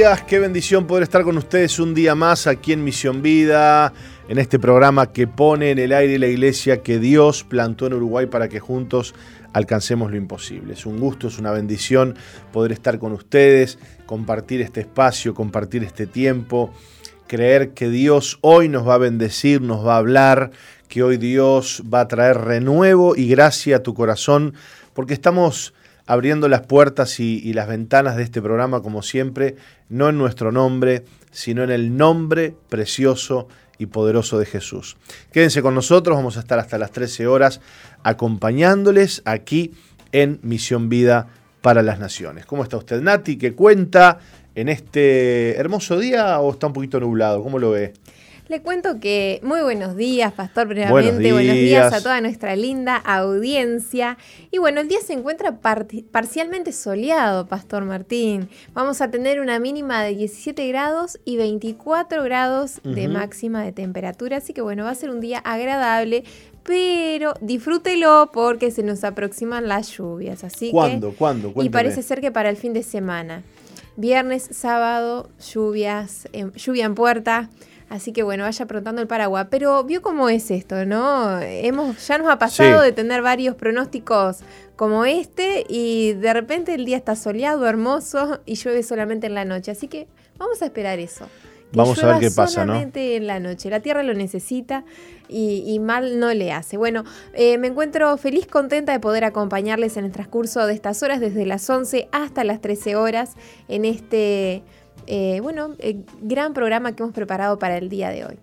días, qué bendición poder estar con ustedes un día más aquí en Misión Vida, en este programa que pone en el aire la iglesia que Dios plantó en Uruguay para que juntos alcancemos lo imposible. Es un gusto, es una bendición poder estar con ustedes, compartir este espacio, compartir este tiempo, creer que Dios hoy nos va a bendecir, nos va a hablar, que hoy Dios va a traer renuevo y gracia a tu corazón, porque estamos abriendo las puertas y, las ventanas de este programa, como siempre, no en nuestro nombre, sino en el nombre precioso y poderoso de Jesús. Quédense con nosotros, vamos a estar hasta las 13 horas acompañándoles aquí en Misión Vida para las Naciones. ¿Cómo está usted, Nati? ¿Qué cuenta en este hermoso día o está un poquito nublado? ¿Cómo lo ve? Le cuento que muy buenos días, Pastor, primeramente. Buenos días. a toda nuestra linda audiencia. Y bueno, el día se encuentra parcialmente soleado, Pastor Martín. Vamos a tener una mínima de 17 grados y 24 grados de máxima de temperatura. Así que bueno, va a ser un día agradable. Pero disfrútelo porque se nos aproximan las lluvias. Así ¿Cuándo? ¿Cuándo? Y parece ser que para el fin de semana. Viernes, sábado, lluvias, lluvia en puerta. Así que bueno, vaya preguntando el paraguas. Pero vio cómo es esto, ¿no? Hemos, ya nos ha pasado de tener varios pronósticos como este y de repente el día está soleado, hermoso y llueve solamente en la noche. Así que vamos a esperar eso. vamos a ver qué pasa, solamente en la noche. La Tierra lo necesita y, mal no le hace. Bueno, eh, me encuentro feliz, contenta de poder acompañarles en el transcurso de estas horas, desde las 11 hasta las 13 horas, en este eh, bueno, eh, gran programa que hemos preparado para el día de hoy.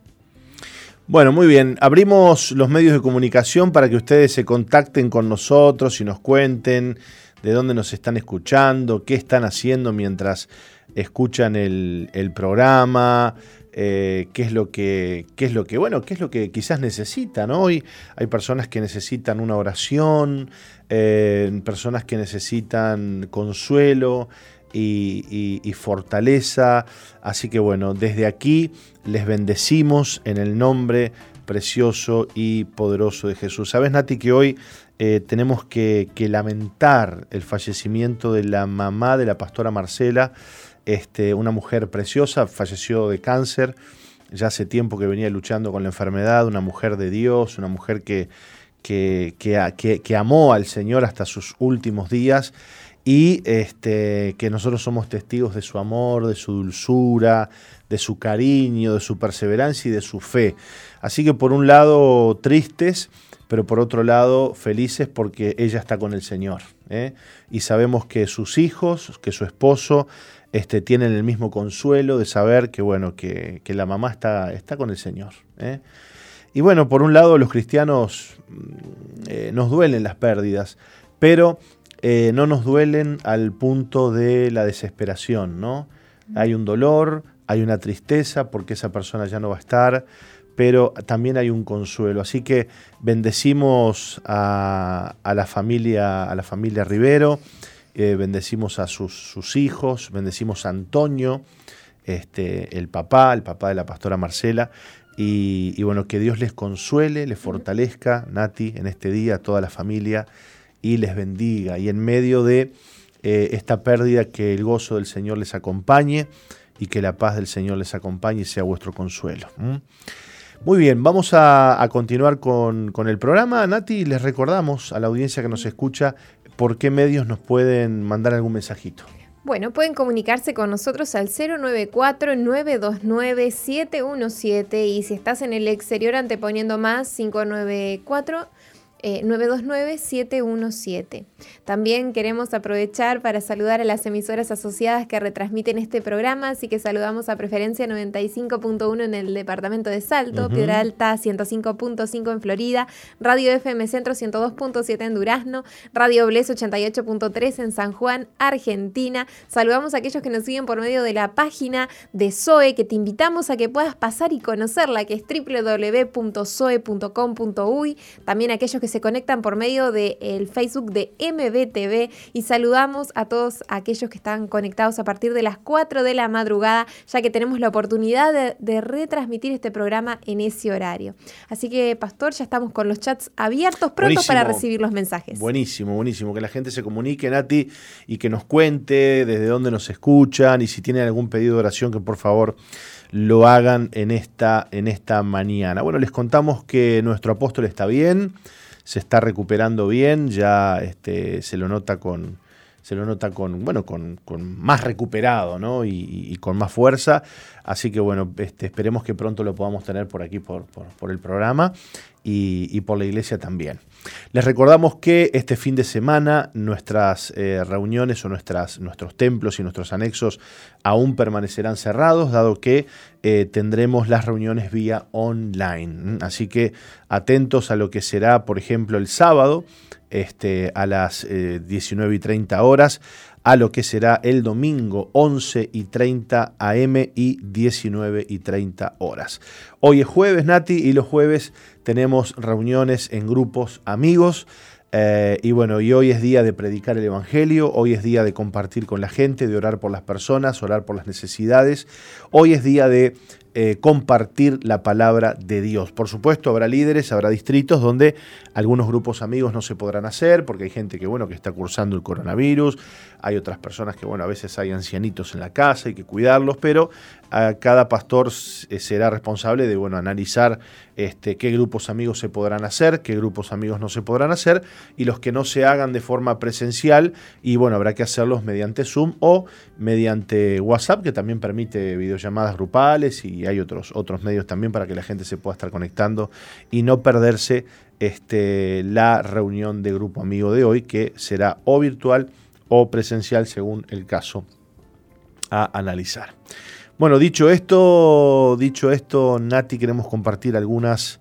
Bueno, muy bien. Abrimos los medios de comunicación para que ustedes se contacten con nosotros y nos cuenten de dónde nos están escuchando, qué están haciendo mientras escuchan el, programa, eh, qué es lo que, qué es lo que, bueno, qué es lo que quizás necesitan. Hoy hay personas que necesitan una oración, personas que necesitan consuelo, y, fortaleza. Así que bueno, desde aquí les bendecimos en el nombre precioso y poderoso de Jesús. Sabes, Nati, que hoy eh, tenemos que, lamentar el fallecimiento de la mamá de la pastora Marcela, este, una mujer preciosa, falleció de cáncer, ya hace tiempo que venía luchando con la enfermedad, una mujer de Dios, una mujer que, que, que amó al Señor hasta sus últimos días y este, que nosotros somos testigos de su amor, de su dulzura, de su cariño, de su perseverancia y de su fe. Así que por un lado tristes, pero por otro lado felices porque ella está con el Señor. ¿eh? Y sabemos que sus hijos, que su esposo, este, tienen el mismo consuelo de saber que, bueno, que, la mamá está, está, con el Señor. ¿eh? Y bueno, por un lado los cristianos mm, eh, nos duelen las pérdidas, pero eh, no nos duelen al punto de la desesperación, ¿no? Hay un dolor, hay una tristeza porque esa persona ya no va a estar, pero también hay un consuelo. Así que bendecimos a, la, familia, a la familia Rivero, eh, bendecimos a sus, hijos, bendecimos a Antonio, este, el papá, el papá de la pastora Marcela, y, y bueno, que Dios les consuele, les fortalezca, Nati, en este día, a toda la familia y les bendiga. Y en medio de eh, esta pérdida, que el gozo del Señor les acompañe y que la paz del Señor les acompañe y sea vuestro consuelo. Muy bien, vamos a, continuar con, con, el programa. Nati, les recordamos a la audiencia que nos escucha por qué medios nos pueden mandar algún mensajito. Bueno, pueden comunicarse con nosotros al 094-929-717 y si estás en el exterior anteponiendo más 594 929-717. También queremos aprovechar para saludar a las emisoras asociadas que retransmiten este programa, así que saludamos a Preferencia 95.1 en el departamento de Salto, Piedra Alta 105.5 en Florida, Radio FM Centro 102.7 en Durazno, Radio Bles 88.3 en San Juan, Argentina. Saludamos a aquellos que nos siguen por medio de la página de SOE, que te invitamos a que puedas pasar y conocerla, que es www.soe.com.uy. También aquellos que que se conectan por medio del Facebook de MBTV y saludamos a todos aquellos que están conectados a partir de las 4 de la madrugada, ya que tenemos la oportunidad de, de retransmitir este programa en ese horario. Así que, Pastor, ya estamos con los chats abiertos, pronto para recibir los mensajes. Buenísimo, buenísimo. Que la gente se comunique, Nati, y que nos cuente desde dónde nos escuchan y si tienen algún pedido de oración, que por favor lo hagan en esta, en esta mañana. Bueno, les contamos que nuestro apóstol está bien, se está recuperando bien, ya este, se lo nota con, se lo nota con, bueno, con, más recuperado ¿no? y, con más fuerza. Así que bueno, este, esperemos que pronto lo podamos tener por aquí, por, por, el programa y, por la iglesia también. Les recordamos que este fin de semana nuestras eh, reuniones o nuestras, nuestros templos y nuestros anexos aún permanecerán cerrados, dado que eh, tendremos las reuniones vía online. Así que atentos a lo que será, por ejemplo, el sábado este, a las 19 eh, y 30 horas, a lo que será el domingo 11 y 30 am y 19 y 30 horas. Hoy es jueves, Nati, y los jueves tenemos reuniones en grupos amigos. Eh, y bueno, y hoy es día de predicar el Evangelio, hoy es día de compartir con la gente, de orar por las personas, orar por las necesidades, hoy es día de eh, compartir la palabra de Dios. Por supuesto, habrá líderes, habrá distritos donde algunos grupos amigos no se podrán hacer, porque hay gente que, bueno, que está cursando el coronavirus, hay otras personas que, bueno, a veces hay ancianitos en la casa, hay que cuidarlos, pero a cada pastor eh, será responsable de, bueno, analizar este, qué grupos amigos se podrán hacer, qué grupos amigos no se podrán hacer, y los que no se hagan de forma presencial, y bueno, habrá que hacerlos mediante Zoom o mediante WhatsApp, que también permite videollamadas grupales y hay otros, otros medios también para que la gente se pueda estar conectando y no perderse este, la reunión de grupo amigo de hoy, que será o virtual o presencial según el caso a analizar. Bueno, dicho esto, dicho esto, Nati, queremos compartir algunas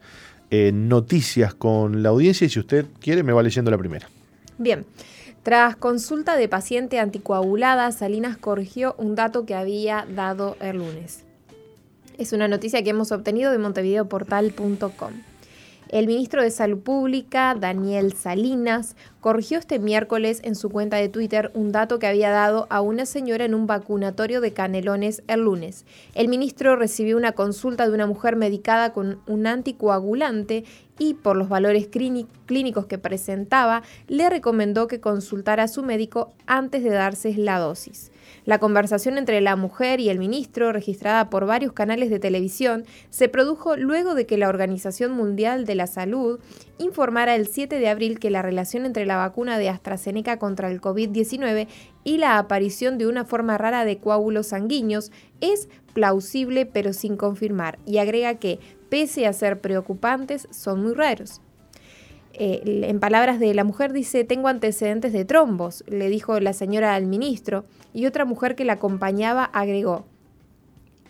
eh, noticias con la audiencia y si usted quiere me va leyendo la primera. Bien. Tras consulta de paciente anticoagulada, Salinas corrigió un dato que había dado el lunes. Es una noticia que hemos obtenido de montevideoportal.com. El ministro de Salud Pública, Daniel Salinas, corrigió este miércoles en su cuenta de Twitter un dato que había dado a una señora en un vacunatorio de Canelones el lunes. El ministro recibió una consulta de una mujer medicada con un anticoagulante y por los valores clínicos que presentaba, le recomendó que consultara a su médico antes de darse la dosis. La conversación entre la mujer y el ministro, registrada por varios canales de televisión, se produjo luego de que la Organización Mundial de la Salud informara el 7 de abril que la relación entre la vacuna de AstraZeneca contra el COVID-19 y la aparición de una forma rara de coágulos sanguíneos es plausible pero sin confirmar, y agrega que, pese a ser preocupantes, son muy raros. Eh, en palabras de la mujer dice, tengo antecedentes de trombos, le dijo la señora al ministro, y otra mujer que la acompañaba agregó,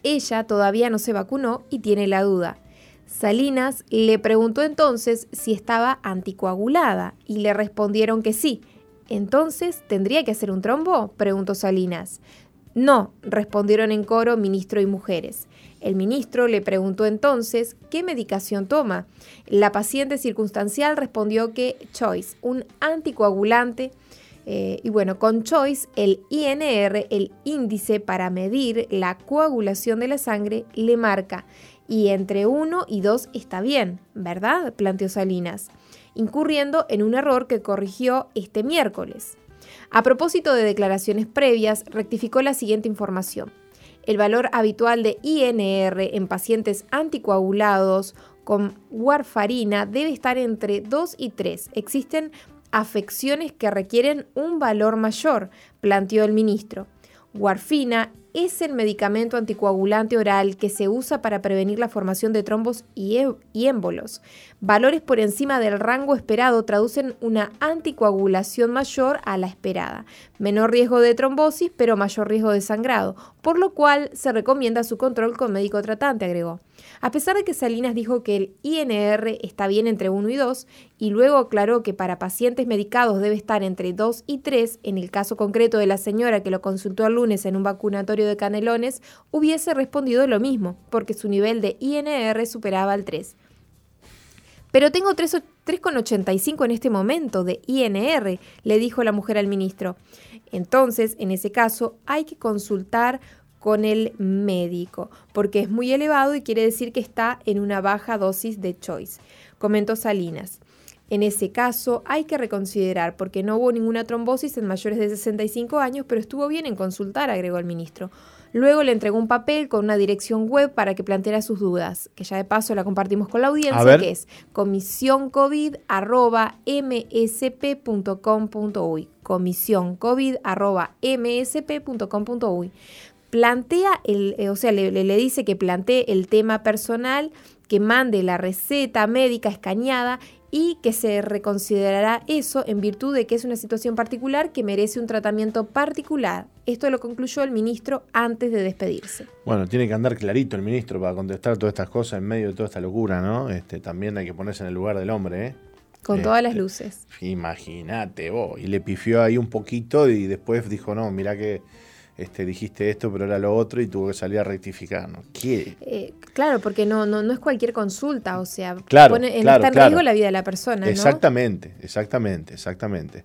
ella todavía no se vacunó y tiene la duda. Salinas le preguntó entonces si estaba anticoagulada y le respondieron que sí. Entonces, ¿tendría que hacer un trombo? preguntó Salinas. No, respondieron en coro ministro y mujeres. El ministro le preguntó entonces qué medicación toma. La paciente circunstancial respondió que Choice, un anticoagulante, eh, y bueno, con Choice, el INR, el índice para medir la coagulación de la sangre, le marca. Y entre 1 y 2 está bien, ¿verdad? planteó Salinas, incurriendo en un error que corrigió este miércoles. A propósito de declaraciones previas, rectificó la siguiente información. El valor habitual de INR en pacientes anticoagulados con warfarina debe estar entre 2 y 3. Existen afecciones que requieren un valor mayor, planteó el ministro. Warfina es el medicamento anticoagulante oral que se usa para prevenir la formación de trombos y, émbolos. Valores por encima del rango esperado traducen una anticoagulación mayor a la esperada. Menor riesgo de trombosis, pero mayor riesgo de sangrado, por lo cual se recomienda su control con médico tratante, agregó. A pesar de que Salinas dijo que el INR está bien entre 1 y 2, y luego aclaró que para pacientes medicados debe estar entre 2 y 3, en el caso concreto de la señora que lo consultó el lunes en un vacunatorio de Canelones, hubiese respondido lo mismo, porque su nivel de INR superaba el 3. Pero tengo tres, 3,85 en este momento de INR, le dijo la mujer al ministro. Entonces, en ese caso, hay que consultar con el médico, porque es muy elevado y quiere decir que está en una baja dosis de choice. Comentó Salinas. En ese caso hay que reconsiderar porque no hubo ninguna trombosis en mayores de 65 años, pero estuvo bien en consultar, agregó el ministro. Luego le entregó un papel con una dirección web para que planteara sus dudas, que ya de paso la compartimos con la audiencia, que es comisioncovid.msp.com.uy. Comisioncovid.msp.com.uy. Plantea el, eh, o sea, le, le dice que plantee el tema personal que mande la receta médica escaneada y que se reconsiderará eso en virtud de que es una situación particular que merece un tratamiento particular. Esto lo concluyó el ministro antes de despedirse. Bueno, tiene que andar clarito el ministro para contestar todas estas cosas en medio de toda esta locura, ¿no? Este, también hay que ponerse en el lugar del hombre, ¿eh? Con todas las este, luces. Imagínate vos. Y le pifió ahí un poquito y después dijo, no, mira que este, dijiste esto, pero era lo otro y tuvo que salir a rectificar. ¿no? Eh, claro, porque no, no, no es cualquier consulta, o sea, pone, está en riesgo la vida de la persona. Exactamente, exactamente, exactamente.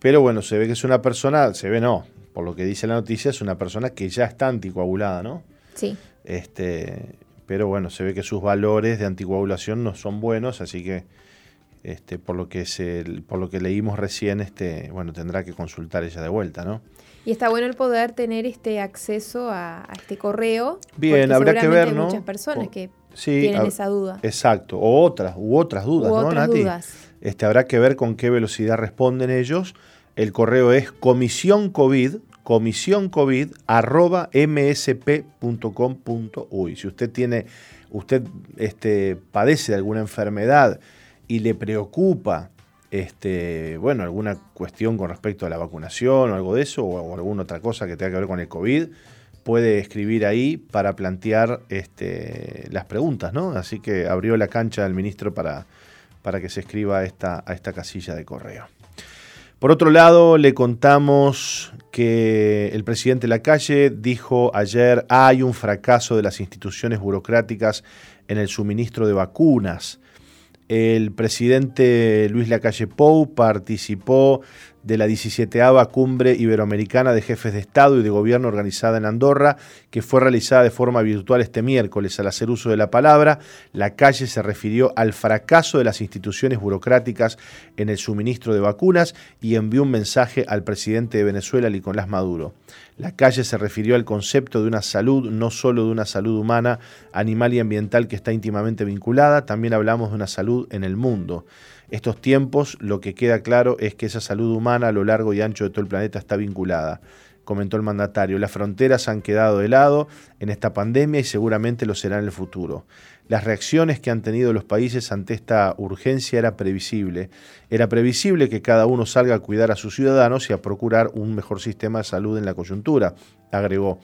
Pero bueno, se ve que es una persona, se ve no, por lo que dice la noticia, es una persona que ya está anticoagulada, ¿no? Sí. Este, pero bueno, se ve que sus valores de anticoagulación no son buenos, así que este, por lo que se, por lo que leímos recién, este, bueno, tendrá que consultar ella de vuelta, ¿no? Y está bueno el poder tener este acceso a, este correo. Bien, habrá que ver, hay ¿no? muchas personas que tienen esa duda. Exacto, o otras, u otras dudas, u ¿no, otras Dudas. Este, habrá que ver con qué velocidad responden ellos. El correo es comisión COVID, comisión COVID, arroba msp.com.uy. Si usted tiene, usted este, padece de alguna enfermedad y le preocupa este, bueno, alguna cuestión con respecto a la vacunación o algo de eso, o, alguna otra cosa que tenga que ver con el COVID, puede escribir ahí para plantear este, las preguntas, ¿no? Así que abrió la cancha el ministro para, para que se escriba a esta, a esta casilla de correo. Por otro lado, le contamos que el presidente de la calle dijo ayer hay un fracaso de las instituciones burocráticas en el suministro de vacunas. El presidente Luis Lacalle Pou participó de la 17 Cumbre Iberoamericana de Jefes de Estado y de Gobierno organizada en Andorra, que fue realizada de forma virtual este miércoles. Al hacer uso de la palabra, la calle se refirió al fracaso de las instituciones burocráticas en el suministro de vacunas y envió un mensaje al presidente de Venezuela, Nicolás Maduro. La calle se refirió al concepto de una salud, no solo de una salud humana, animal y ambiental que está íntimamente vinculada, también hablamos de una salud en el mundo. Estos tiempos lo que queda claro es que esa salud humana a lo largo y ancho de todo el planeta está vinculada comentó el mandatario. Las fronteras han quedado de lado en esta pandemia y seguramente lo serán en el futuro. Las reacciones que han tenido los países ante esta urgencia era previsible. Era previsible que cada uno salga a cuidar a sus ciudadanos y a procurar un mejor sistema de salud en la coyuntura, agregó.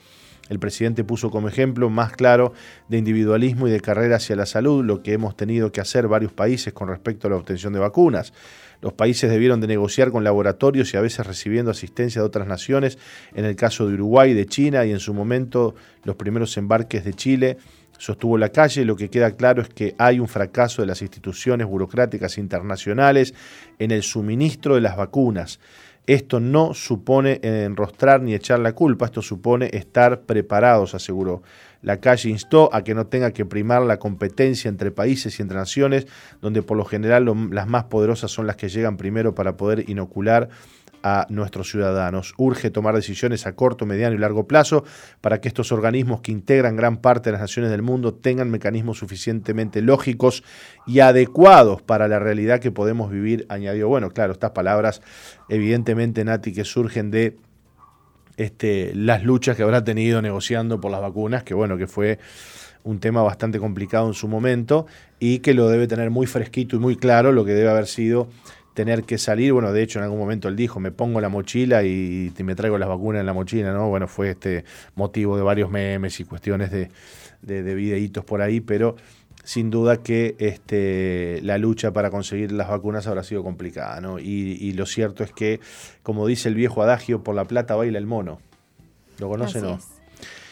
El presidente puso como ejemplo más claro de individualismo y de carrera hacia la salud lo que hemos tenido que hacer varios países con respecto a la obtención de vacunas. Los países debieron de negociar con laboratorios y a veces recibiendo asistencia de otras naciones, en el caso de Uruguay, de China y en su momento los primeros embarques de Chile sostuvo la calle, lo que queda claro es que hay un fracaso de las instituciones burocráticas internacionales en el suministro de las vacunas. Esto no supone enrostrar ni echar la culpa, esto supone estar preparados, aseguró. La calle instó a que no tenga que primar la competencia entre países y entre naciones, donde por lo general las más poderosas son las que llegan primero para poder inocular a nuestros ciudadanos. Urge tomar decisiones a corto, mediano y largo plazo para que estos organismos que integran gran parte de las naciones del mundo tengan mecanismos suficientemente lógicos y adecuados para la realidad que podemos vivir, añadió. Bueno, claro, estas palabras evidentemente, Nati, que surgen de este, las luchas que habrá tenido negociando por las vacunas, que bueno, que fue un tema bastante complicado en su momento y que lo debe tener muy fresquito y muy claro lo que debe haber sido tener que salir, bueno, de hecho en algún momento él dijo, me pongo la mochila y, me traigo las vacunas en la mochila, ¿no? Bueno, fue este motivo de varios memes y cuestiones de, de, videitos por ahí, pero sin duda que este, la lucha para conseguir las vacunas habrá sido complicada, ¿no? Y, lo cierto es que, como dice el viejo adagio, por la plata baila el mono. ¿Lo conoce no?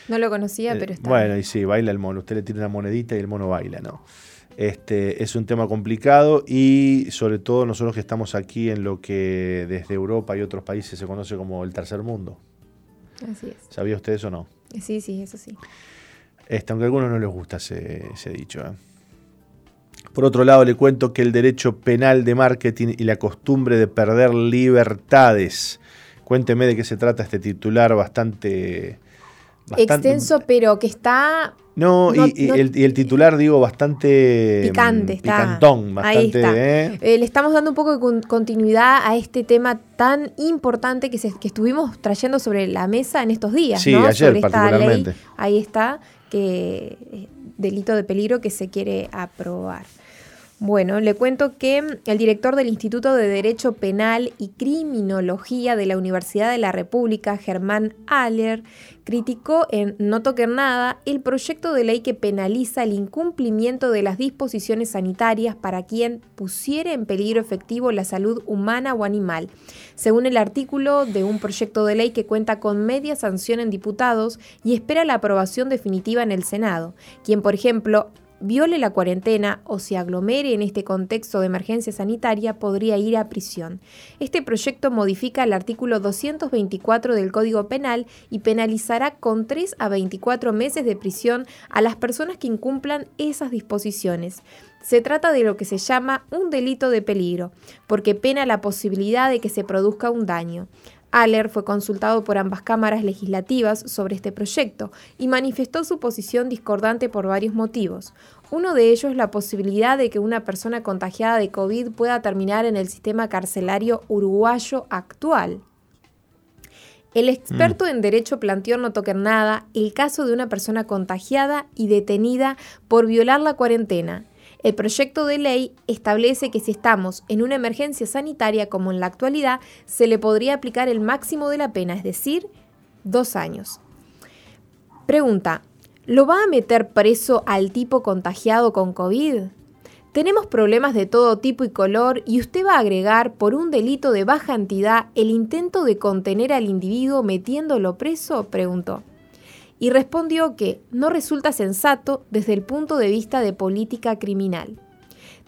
No lo conocía, eh, pero está. Bueno, y sí, baila el mono. Usted le tira una monedita y el mono baila, ¿no? Este, es un tema complicado y sobre todo nosotros que estamos aquí en lo que desde Europa y otros países se conoce como el tercer mundo. Así es. ¿Sabía usted eso o no? Sí, sí, eso sí. Este, aunque a algunos no les gusta ese, dicho. ¿eh? Por otro lado, le cuento que el derecho penal de marketing y la costumbre de perder libertades. Cuénteme de qué se trata este titular bastante... Extenso, pero que está... No, y, el, titular, digo, bastante... Picante, está. Picantón, bastante... Ahí está. ¿eh? Eh, le estamos dando un poco de continuidad a este tema tan importante que, se, que estuvimos trayendo sobre la mesa en estos días, sí, ayer particularmente. Ahí está, que delito de peligro que se quiere aprobar. Bueno, le cuento que el director del Instituto de Derecho Penal y Criminología de la Universidad de la República, Germán Aller, criticó en No Toquen Nada el proyecto de ley que penaliza el incumplimiento de las disposiciones sanitarias para quien pusiere en peligro efectivo la salud humana o animal, según el artículo de un proyecto de ley que cuenta con media sanción en diputados y espera la aprobación definitiva en el Senado, quien, por ejemplo, viole la cuarentena o se aglomere en este contexto de emergencia sanitaria podría ir a prisión. Este proyecto modifica el artículo 224 del Código Penal y penalizará con 3 a 24 meses de prisión a las personas que incumplan esas disposiciones. Se trata de lo que se llama un delito de peligro, porque pena la posibilidad de que se produzca un daño. Aller fue consultado por ambas cámaras legislativas sobre este proyecto y manifestó su posición discordante por varios motivos. Uno de ellos es la posibilidad de que una persona contagiada de COVID pueda terminar en el sistema carcelario uruguayo actual. El experto mm. en derecho planteó no tocar nada el caso de una persona contagiada y detenida por violar la cuarentena el proyecto de ley establece que si estamos en una emergencia sanitaria como en la actualidad, se le podría aplicar el máximo de la pena, es decir, dos años. Pregunta, ¿lo va a meter preso al tipo contagiado con COVID? Tenemos problemas de todo tipo y color y usted va a agregar por un delito de baja entidad el intento de contener al individuo metiéndolo preso? preguntó y respondió que no resulta sensato desde el punto de vista de política criminal.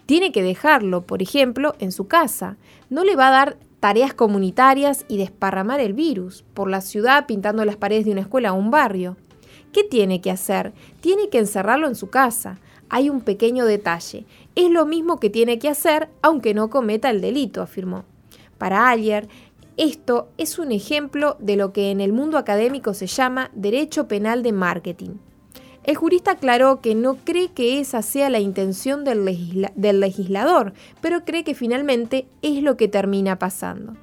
Tiene que dejarlo, por ejemplo, en su casa. No le va a dar tareas comunitarias y desparramar el virus por la ciudad pintando las paredes de una escuela o un barrio. ¿Qué tiene que hacer? Tiene que encerrarlo en su casa. Hay un pequeño detalle. Es lo mismo que tiene que hacer aunque no cometa el delito, afirmó. Para Ayer, esto es un ejemplo de lo que en el mundo académico se llama derecho penal de marketing. El jurista aclaró que no cree que esa sea la intención del, legislador, pero cree que finalmente es lo que termina pasando.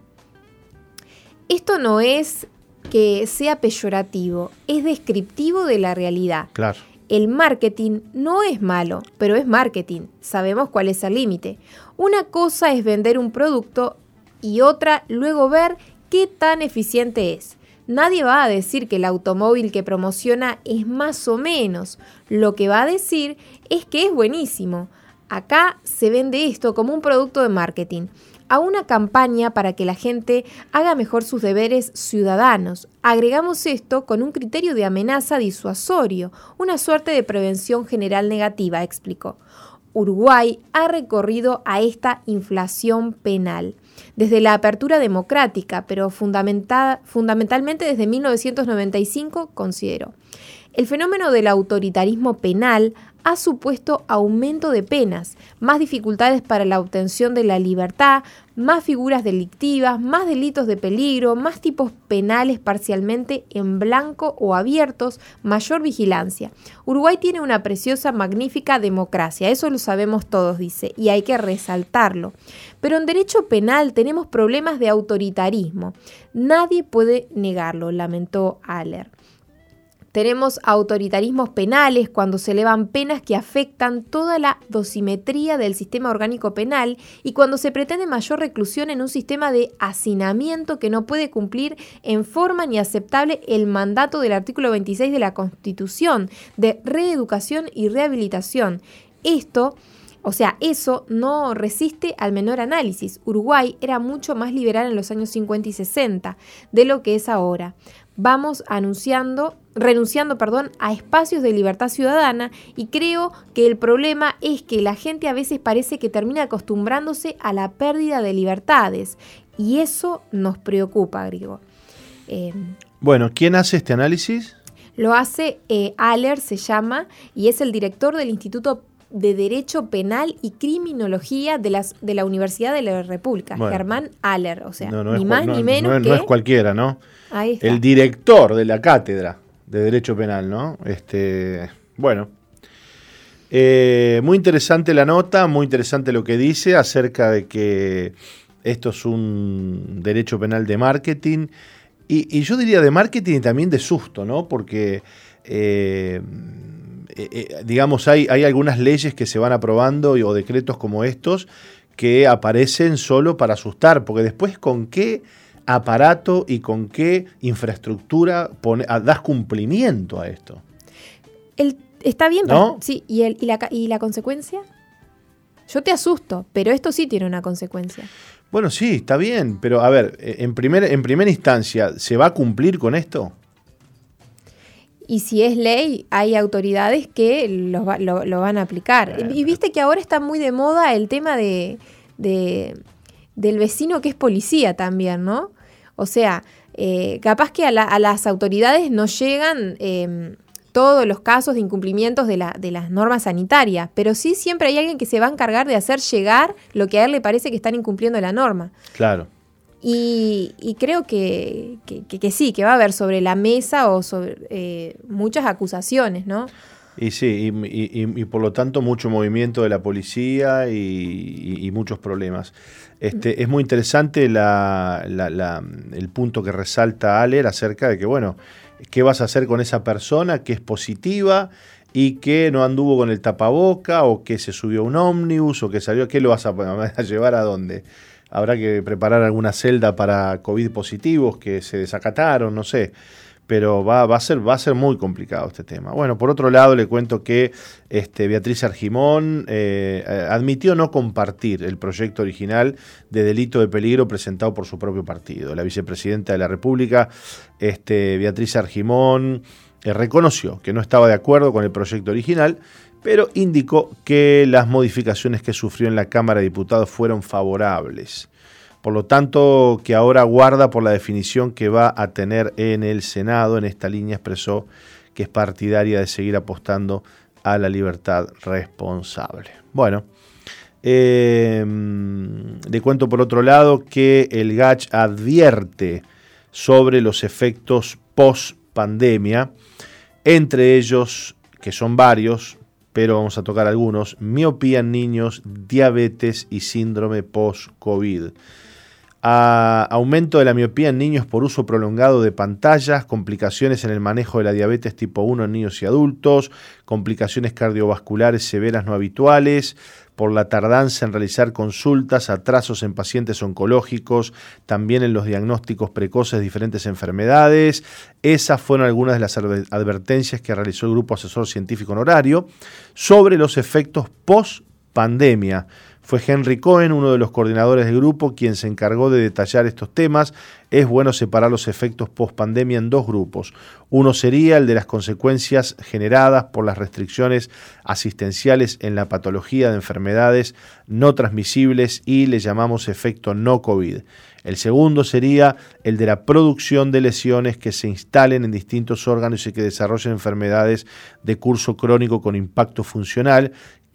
Esto no es que sea peyorativo, es descriptivo de la realidad. Claro. El marketing no es malo, pero es marketing. Sabemos cuál es el límite. Una cosa es vender un producto y otra luego ver qué tan eficiente es. Nadie va a decir que el automóvil que promociona es más o menos. Lo que va a decir es que es buenísimo. Acá se vende esto como un producto de marketing, a una campaña para que la gente haga mejor sus deberes ciudadanos. Agregamos esto con un criterio de amenaza disuasorio, una suerte de prevención general negativa, explicó. Uruguay ha recorrido a esta inflación penal desde la apertura democrática, pero fundamentalmente desde 1995, considero. El fenómeno del autoritarismo penal ha supuesto aumento de penas, más dificultades para la obtención de la libertad, más figuras delictivas, más delitos de peligro, más tipos penales parcialmente en blanco o abiertos, mayor vigilancia. Uruguay tiene una preciosa, magnífica democracia, eso lo sabemos todos, dice, y hay que resaltarlo. Pero en derecho penal tenemos problemas de autoritarismo. Nadie puede negarlo, lamentó Aller. Tenemos autoritarismos penales cuando se elevan penas que afectan toda la dosimetría del sistema orgánico penal y cuando se pretende mayor reclusión en un sistema de hacinamiento que no puede cumplir en forma ni aceptable el mandato del artículo 26 de la Constitución de reeducación y rehabilitación. Esto o sea, eso no resiste al menor análisis. Uruguay era mucho más liberal en los años 50 y 60 de lo que es ahora. Vamos anunciando, renunciando perdón, a espacios de libertad ciudadana y creo que el problema es que la gente a veces parece que termina acostumbrándose a la pérdida de libertades y eso nos preocupa, Griego. Eh, bueno, ¿quién hace este análisis? Lo hace eh, Aller, se llama, y es el director del Instituto de Derecho Penal y Criminología de, las, de la Universidad de la República, Germán Aller. O sea, ni más ni menos que... No es cualquiera, ¿no? El director de la cátedra de Derecho Penal, ¿no? Este, bueno. Eh, muy interesante la nota, muy interesante lo que dice acerca de que esto es un derecho penal de marketing y, yo diría de marketing y también de susto, ¿no? Porque, eh, eh, digamos, hay, hay algunas leyes que se van aprobando o decretos como estos que aparecen solo para asustar, porque después con qué aparato y con qué infraestructura das cumplimiento a esto. está bien, ¿No? sí, ¿y, el, y, la, ¿y la consecuencia? Yo te asusto, pero esto sí tiene una consecuencia. Bueno, sí, está bien, pero a ver, eh, en, primer, en primera instancia, ¿se va a cumplir con esto? Y si es ley, hay autoridades que lo, van a aplicar. Y viste que ahora está muy de moda el tema de, del vecino que es policía también, ¿no? O sea, eh, capaz que a, las autoridades no llegan em, todos los casos de incumplimientos de, la, de las normas sanitarias, pero sí siempre hay alguien que se va a encargar de hacer llegar lo que a él le parece que están incumpliendo la norma. Claro. Y, creo que, que, sí, que va a haber sobre la mesa o sobre eh, muchas acusaciones, ¿no? Y sí, y, por lo tanto mucho movimiento de la policía y, muchos problemas. Este, es muy interesante la, el punto que resalta Aler acerca de que, bueno, qué vas a hacer con esa persona que es positiva y que no anduvo con el tapaboca o que se subió a un ómnibus o que salió, ¿qué lo vas a llevar a dónde? Habrá que preparar alguna celda para COVID positivos que se desacataron, no sé pero va, va, a ser, va a ser muy complicado este tema. Bueno, por otro lado, le cuento que este, Beatriz Argimón eh, admitió no compartir el proyecto original de delito de peligro presentado por su propio partido. La vicepresidenta de la República, este, Beatriz Argimón, eh, reconoció que no estaba de acuerdo con el proyecto original, pero indicó que las modificaciones que sufrió en la Cámara de Diputados fueron favorables. Por lo tanto, que ahora guarda por la definición que va a tener en el Senado. En esta línea expresó que es partidaria de seguir apostando a la libertad responsable. Bueno, eh, le cuento por otro lado que el GACH advierte sobre los efectos post pandemia, entre ellos, que son varios, pero vamos a tocar algunos, miopía en niños, diabetes y síndrome post-COVID a aumento de la miopía en niños por uso prolongado de pantallas, complicaciones en el manejo de la diabetes tipo 1 en niños y adultos, complicaciones cardiovasculares severas no habituales, por la tardanza en realizar consultas, atrasos en pacientes oncológicos, también en los diagnósticos precoces de diferentes enfermedades. Esas fueron algunas de las advertencias que realizó el Grupo Asesor Científico Honorario sobre los efectos post pandemia fue Henry Cohen, uno de los coordinadores del grupo, quien se encargó de detallar estos temas. Es bueno separar los efectos post-pandemia en dos grupos. Uno sería el de las consecuencias generadas por las restricciones asistenciales en la patología de enfermedades no transmisibles y le llamamos efecto no COVID. El segundo sería el de la producción de lesiones que se instalen en distintos órganos y que desarrollen enfermedades de curso crónico con impacto funcional,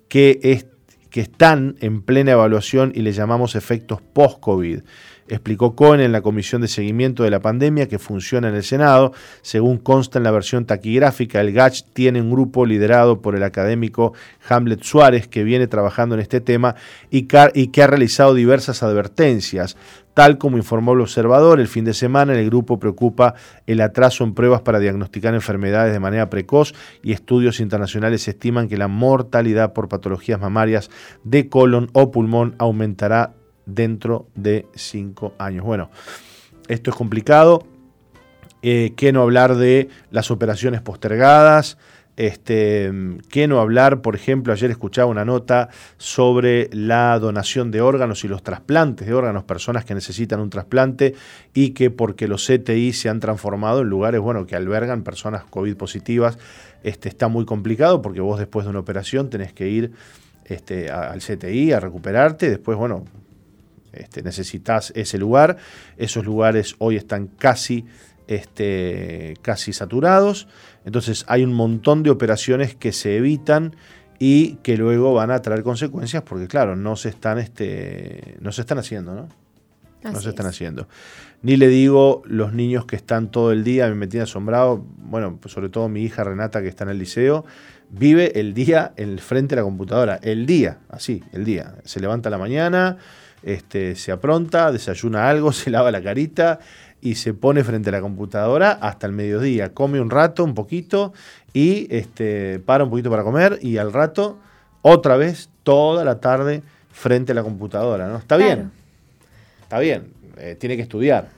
que es que están en plena evaluación y le llamamos efectos post-COVID. Explicó Cohen en la Comisión de Seguimiento de la Pandemia que funciona en el Senado. Según consta en la versión taquigráfica, el GACH tiene un grupo liderado por el académico Hamlet Suárez que viene trabajando en este tema y que ha realizado diversas advertencias. Tal como informó el observador, el fin de semana el grupo preocupa el atraso en pruebas para diagnosticar enfermedades de manera precoz y estudios internacionales estiman que la mortalidad por patologías mamarias de colon o pulmón aumentará dentro de cinco años. Bueno, esto es complicado. Eh, ¿Qué no hablar de las operaciones postergadas? Este, ¿Qué no hablar? Por ejemplo, ayer escuchaba una nota sobre la donación de órganos y los trasplantes de órganos, personas que necesitan un trasplante y que porque los CTI se han transformado en lugares bueno, que albergan personas COVID positivas, este, está muy complicado porque vos después de una operación tenés que ir este, al CTI a recuperarte, después, bueno, este, necesitas ese lugar, esos lugares hoy están casi este, casi saturados. Entonces hay un montón de operaciones que se evitan y que luego van a traer consecuencias porque, claro, no se están, este, no se están haciendo, ¿no? no se están haciendo. Ni le digo los niños que están todo el día, me metí asombrado, bueno, sobre todo mi hija Renata que está en el liceo, vive el día en el frente de la computadora, el día, así, el día. Se levanta la mañana, este, se apronta, desayuna algo, se lava la carita y se pone frente a la computadora hasta el mediodía. Come un rato, un poquito, y este, para un poquito para comer, y al rato, otra vez, toda la tarde, frente a la computadora. ¿no? Está bien, está bien, eh, tiene que estudiar.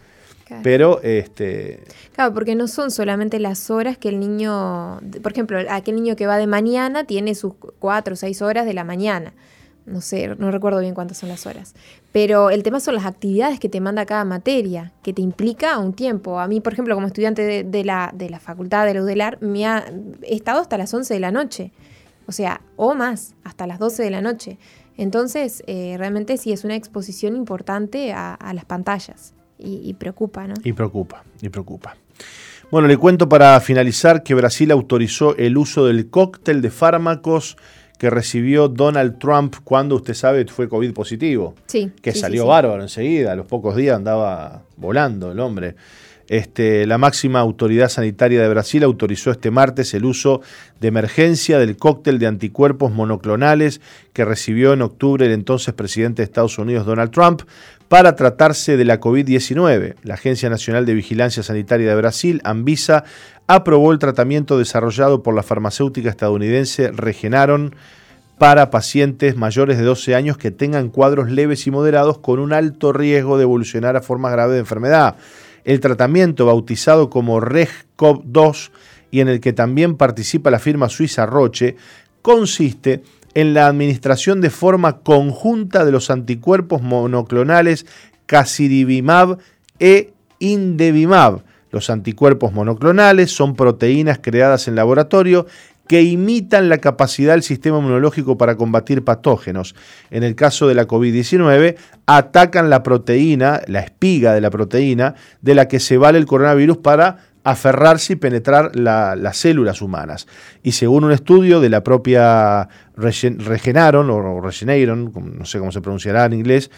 Pero, este. Claro, porque no son solamente las horas que el niño. Por ejemplo, aquel niño que va de mañana tiene sus cuatro o seis horas de la mañana no sé, no recuerdo bien cuántas son las horas. Pero el tema son las actividades que te manda cada materia, que te implica un tiempo. A mí, por ejemplo, como estudiante de, la, de la facultad de la UDELAR, me ha estado hasta las 11 de la noche. O sea, o más, hasta las 12 de la noche. Entonces, eh, realmente sí es una exposición importante a, las pantallas. Y preocupa, ¿no? Y preocupa, y preocupa. Bueno, le cuento para finalizar que Brasil autorizó el uso del cóctel de fármacos que recibió Donald Trump cuando usted sabe fue COVID positivo. Sí. Que salió bárbaro enseguida, a los pocos días andaba volando el hombre. Este, la máxima autoridad sanitaria de Brasil autorizó este martes el uso de emergencia del cóctel de anticuerpos monoclonales que recibió en octubre el entonces presidente de Estados Unidos Donald Trump para tratarse de la COVID-19. La Agencia Nacional de Vigilancia Sanitaria de Brasil, Anvisa, aprobó el tratamiento desarrollado por la farmacéutica estadounidense Regenaron para pacientes mayores de 12 años que tengan cuadros leves y moderados con un alto riesgo de evolucionar a formas graves de enfermedad. El tratamiento, bautizado como REGCOV2 y en el que también participa la firma suiza Roche, consiste en la administración de forma conjunta de los anticuerpos monoclonales Casirivimab e Indevimab los anticuerpos monoclonales son proteínas creadas en laboratorio que imitan la capacidad del sistema inmunológico para combatir patógenos. En el caso de la COVID-19, atacan la proteína, la espiga de la proteína, de la que se vale el coronavirus para aferrarse y penetrar las células humanas. Y según un estudio de la propia Regenaron, o Regeneron, no sé cómo se pronunciará en inglés,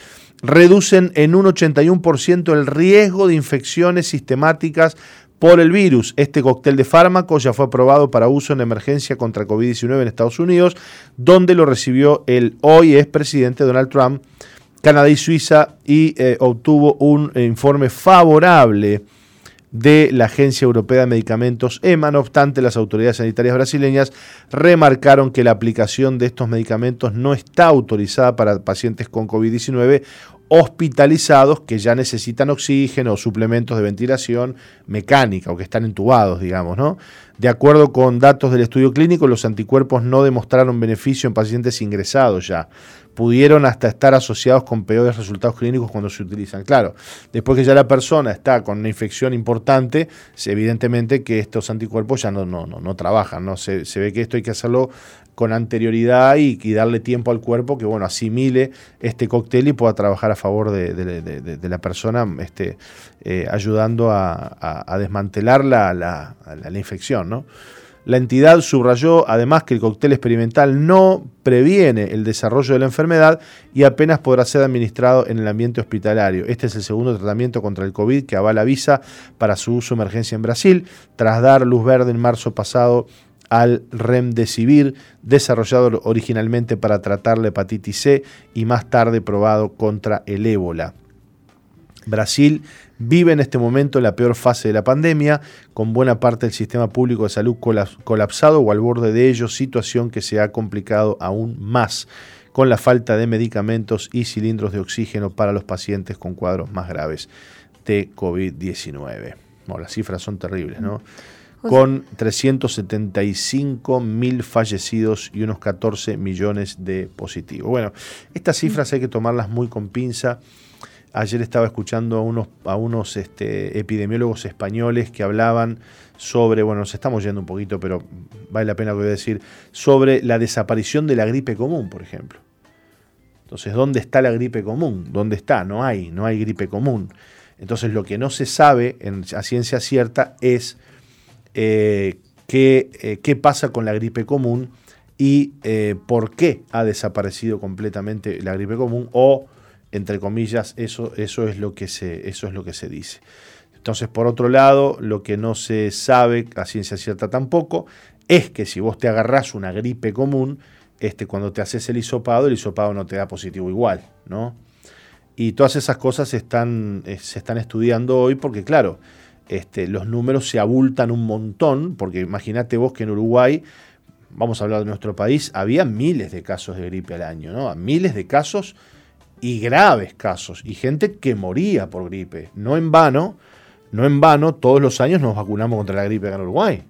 reducen en un 81% el riesgo de infecciones sistemáticas por el virus. Este cóctel de fármacos ya fue aprobado para uso en emergencia contra COVID-19 en Estados Unidos, donde lo recibió el hoy expresidente Donald Trump, Canadá y Suiza, y eh, obtuvo un informe favorable de la Agencia Europea de Medicamentos EMA. No obstante, las autoridades sanitarias brasileñas remarcaron que la aplicación de estos medicamentos no está autorizada para pacientes con COVID-19 hospitalizados que ya necesitan oxígeno o suplementos de ventilación mecánica o que están entubados, digamos, ¿no? De acuerdo con datos del estudio clínico, los anticuerpos no demostraron beneficio en pacientes ingresados ya pudieron hasta estar asociados con peores resultados clínicos cuando se utilizan. Claro, después que ya la persona está con una infección importante, evidentemente que estos anticuerpos ya no, no, no, trabajan, ¿no? Se, ve que esto hay que hacerlo con anterioridad y, darle tiempo al cuerpo que bueno asimile este cóctel y pueda trabajar a favor de, la persona, este, eh, ayudando a, desmantelar la, la, la infección, ¿no? La entidad subrayó además que el cóctel experimental no previene el desarrollo de la enfermedad y apenas podrá ser administrado en el ambiente hospitalario. Este es el segundo tratamiento contra el COVID que avala Visa para su uso emergencia en Brasil, tras dar luz verde en marzo pasado al Remdesivir, desarrollado originalmente para tratar la hepatitis C y más tarde probado contra el ébola. Brasil vive en este momento la peor fase de la pandemia, con buena parte del sistema público de salud colapsado o al borde de ello, situación que se ha complicado aún más con la falta de medicamentos y cilindros de oxígeno para los pacientes con cuadros más graves de COVID-19. las cifras son terribles, ¿no? Con 375 mil fallecidos y unos 14 millones de positivos. Bueno, estas cifras hay que tomarlas muy con pinza. Ayer estaba escuchando a unos, a unos este, epidemiólogos españoles que hablaban sobre, bueno, nos estamos yendo un poquito, pero vale la pena que voy a decir, sobre la desaparición de la gripe común, por ejemplo. Entonces, ¿dónde está la gripe común? ¿Dónde está? No hay, no hay gripe común. Entonces, lo que no se sabe en, a ciencia cierta es eh, qué, eh, qué, pasa con la gripe común y eh, por qué ha desaparecido completamente la gripe común o, entre comillas, eso, eso, es lo que se, eso es lo que se dice. Entonces, por otro lado, lo que no se sabe a ciencia cierta tampoco es que si vos te agarrás una gripe común, este, cuando te haces el hisopado, el hisopado no te da positivo igual, ¿no? Y todas esas cosas están, se están estudiando hoy porque, claro, este, los números se abultan un montón, porque imagínate vos que en Uruguay, vamos a hablar de nuestro país, había miles de casos de gripe al año, ¿no? Miles de casos y graves casos, y gente que moría por gripe. No en vano, no en vano, todos los años nos vacunamos contra la gripe en Uruguay.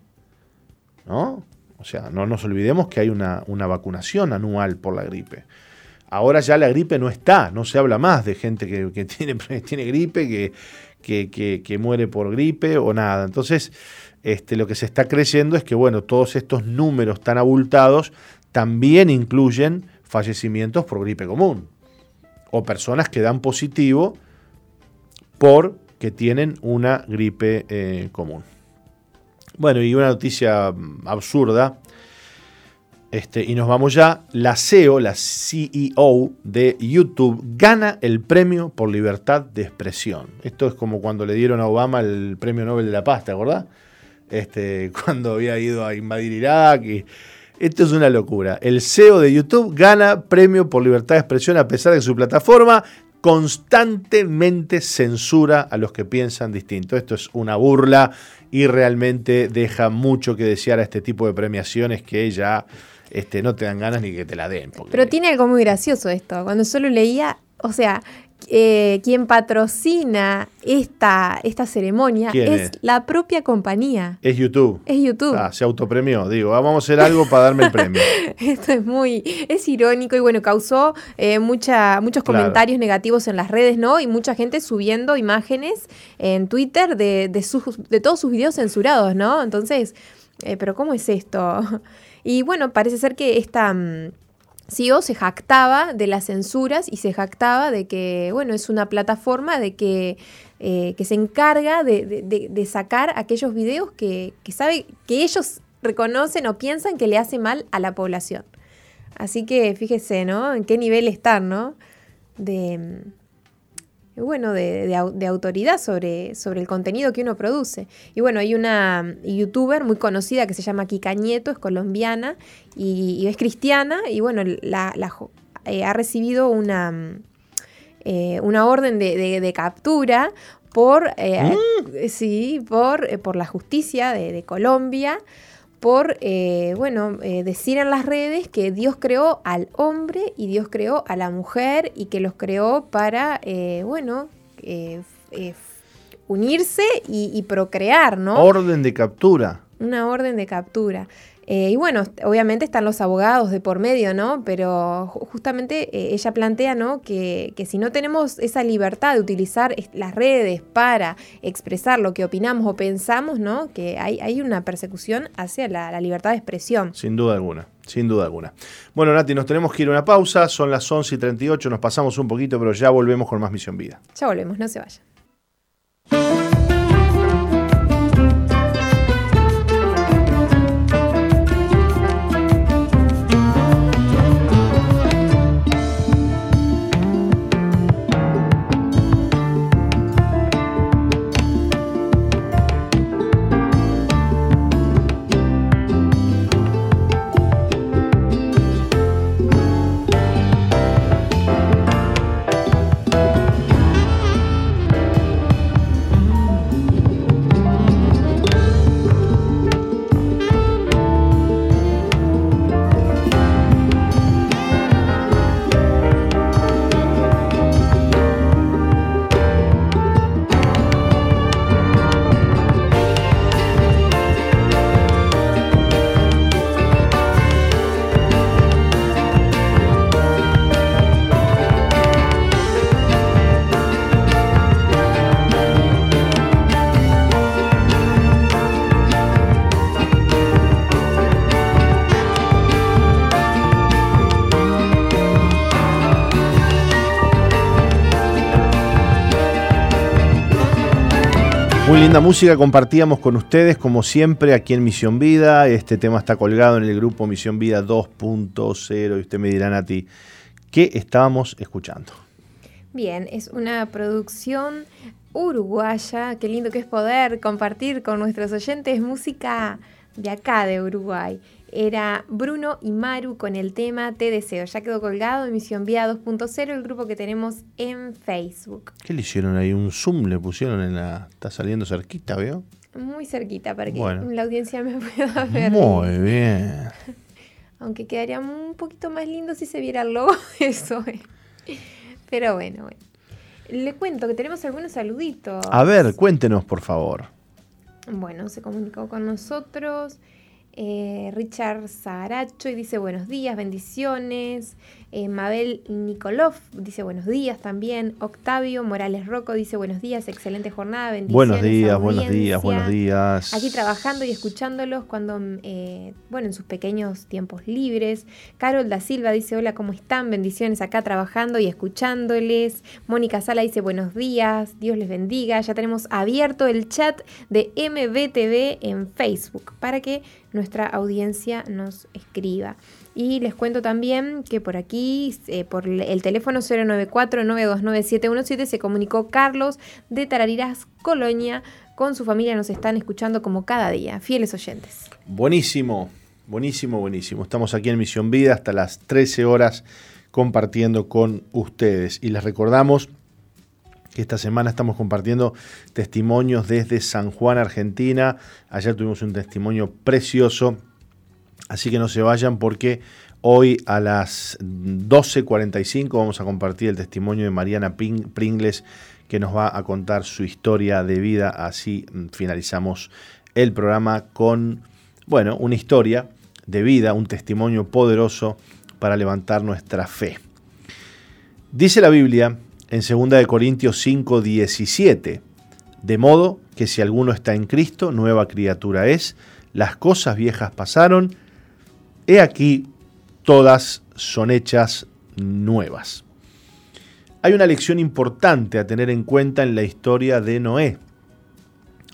¿No? O sea, no nos olvidemos que hay una, vacunación anual por la gripe. Ahora ya la gripe no está, no se habla más de gente que, tiene, tiene, gripe, que, que, muere por gripe o nada. Entonces, este, lo que se está creyendo es que, bueno, todos estos números tan abultados también incluyen fallecimientos por gripe común o personas que dan positivo por que tienen una gripe eh, común. Bueno, y una noticia absurda, este, y nos vamos ya, la CEO, la CEO de YouTube, gana el premio por libertad de expresión. Esto es como cuando le dieron a Obama el premio Nobel de la Paz, ¿te acordás? Este, cuando había ido a invadir Irak. Esto es una locura. El CEO de YouTube gana premio por libertad de expresión a pesar de que su plataforma constantemente censura a los que piensan distinto. Esto es una burla y realmente deja mucho que desear a este tipo de premiaciones que ya este, no te dan ganas ni que te la den. Pero tiene algo muy gracioso esto. Cuando solo leía, o sea, eh, quien patrocina esta, esta ceremonia es, la propia compañía. Es YouTube. Es YouTube. Ah, se autopremió. Digo, ah, vamos a hacer algo para darme el premio. Esto es muy, es irónico y bueno, causó eh, mucha, muchos comentarios negativos en las redes, ¿no? Y mucha gente subiendo imágenes en Twitter de, de, sus, de todos sus videos censurados, ¿no? Entonces, eh, pero ¿cómo es esto? Y bueno, parece ser que esta... Mm, CEO se jactaba de las censuras y se jactaba de que, bueno, es una plataforma de que, eh, que se encarga de, sacar aquellos videos que, que, sabe, que ellos reconocen o piensan que le hace mal a la población. Así que fíjese, ¿no? En qué nivel están, ¿no? De, bueno, de, autoridad sobre, sobre, el contenido que uno produce. Y bueno, hay una youtuber muy conocida que se llama Kika Nieto, es colombiana y, es cristiana y bueno, la, eh, ha recibido una, eh, una orden de, captura por, eh, mm. sí, por, por la justicia de Colombia por, eh, bueno, eh, decir en las redes que Dios creó al hombre y Dios creó a la mujer y que los creó para, eh, bueno, unirse y, y, procrear, ¿no? Orden de captura. Una orden de captura. Eh, y bueno, obviamente están los abogados de por medio, ¿no? Pero justamente eh, ella plantea, ¿no? Que, si no tenemos esa libertad de utilizar las redes para expresar lo que opinamos o pensamos, ¿no? Que hay, hay una persecución hacia la, libertad de expresión. Sin duda alguna. Sin duda alguna. Bueno, Nati, nos tenemos que ir a una pausa. Son las 11 y 38. Nos pasamos un poquito, pero ya volvemos con más Misión Vida. Ya volvemos, no se vayan. Linda música compartíamos con ustedes, como siempre, aquí en Misión Vida. Este tema está colgado en el grupo Misión Vida 2.0 y usted me dirán a ti, ¿qué estábamos escuchando? Bien, es una producción uruguaya. Qué lindo que es poder compartir con nuestros oyentes música de acá, de Uruguay era Bruno y Maru con el tema Te deseo. Ya quedó colgado en Misión Vía 2.0, el grupo que tenemos en Facebook. ¿Qué le hicieron ahí? Un zoom le pusieron en la... Está saliendo cerquita, ¿veo? Muy cerquita para que la audiencia me pueda ver. Muy bien. Aunque quedaría un poquito más lindo si se viera el logo eso. Pero bueno, bueno. Le cuento que tenemos algunos saluditos. A ver, cuéntenos, por favor. Bueno, se comunicó con nosotros. Eh, Richard Saracho y dice buenos días, bendiciones. Eh, Mabel Nikolov dice buenos días también. Octavio Morales Rocco dice buenos días, excelente jornada, bendiciones. Buenos días, buenos días, buenos días. Aquí trabajando y escuchándolos cuando, eh, bueno, en sus pequeños tiempos libres. Carol da Silva dice hola, ¿cómo están? Bendiciones acá trabajando y escuchándoles. Mónica Sala dice buenos días, Dios les bendiga. Ya tenemos abierto el chat de MBTV en Facebook para que nuestra audiencia nos escriba. Y les cuento también que por aquí, eh, por el teléfono 094-929-717, se comunicó Carlos de Tarariras, Colonia. Con su familia nos están escuchando como cada día, fieles oyentes. Buenísimo, buenísimo, buenísimo. Estamos aquí en Misión Vida hasta las 13 horas compartiendo con ustedes. Y les recordamos esta semana estamos compartiendo testimonios desde San Juan, Argentina. Ayer tuvimos un testimonio precioso Así que no se vayan porque hoy a las 12.45 vamos a compartir el testimonio de Mariana Pringles que nos va a contar su historia de vida. Así finalizamos el programa con, bueno, una historia de vida, un testimonio poderoso para levantar nuestra fe. Dice la Biblia en 2 Corintios 5, 17, de modo que si alguno está en Cristo, nueva criatura es, las cosas viejas pasaron, He aquí, todas son hechas nuevas. Hay una lección importante a tener en cuenta en la historia de Noé.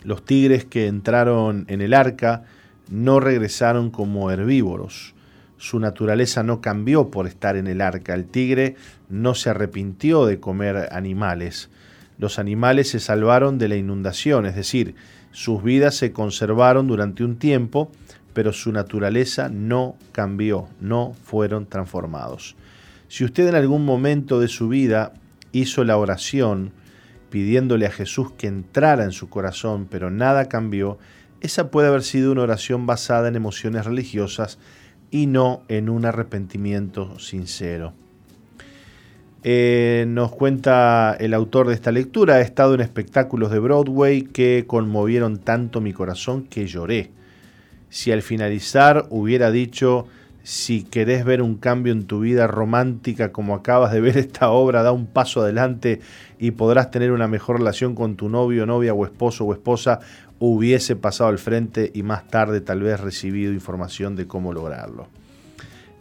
Los tigres que entraron en el arca no regresaron como herbívoros. Su naturaleza no cambió por estar en el arca. El tigre no se arrepintió de comer animales. Los animales se salvaron de la inundación, es decir, sus vidas se conservaron durante un tiempo pero su naturaleza no cambió, no fueron transformados. Si usted en algún momento de su vida hizo la oración pidiéndole a Jesús que entrara en su corazón, pero nada cambió, esa puede haber sido una oración basada en emociones religiosas y no en un arrepentimiento sincero. Eh, nos cuenta el autor de esta lectura, he estado en espectáculos de Broadway que conmovieron tanto mi corazón que lloré si al finalizar hubiera dicho, si querés ver un cambio en tu vida romántica como acabas de ver esta obra, da un paso adelante y podrás tener una mejor relación con tu novio, novia o esposo o esposa, hubiese pasado al frente y más tarde tal vez recibido información de cómo lograrlo.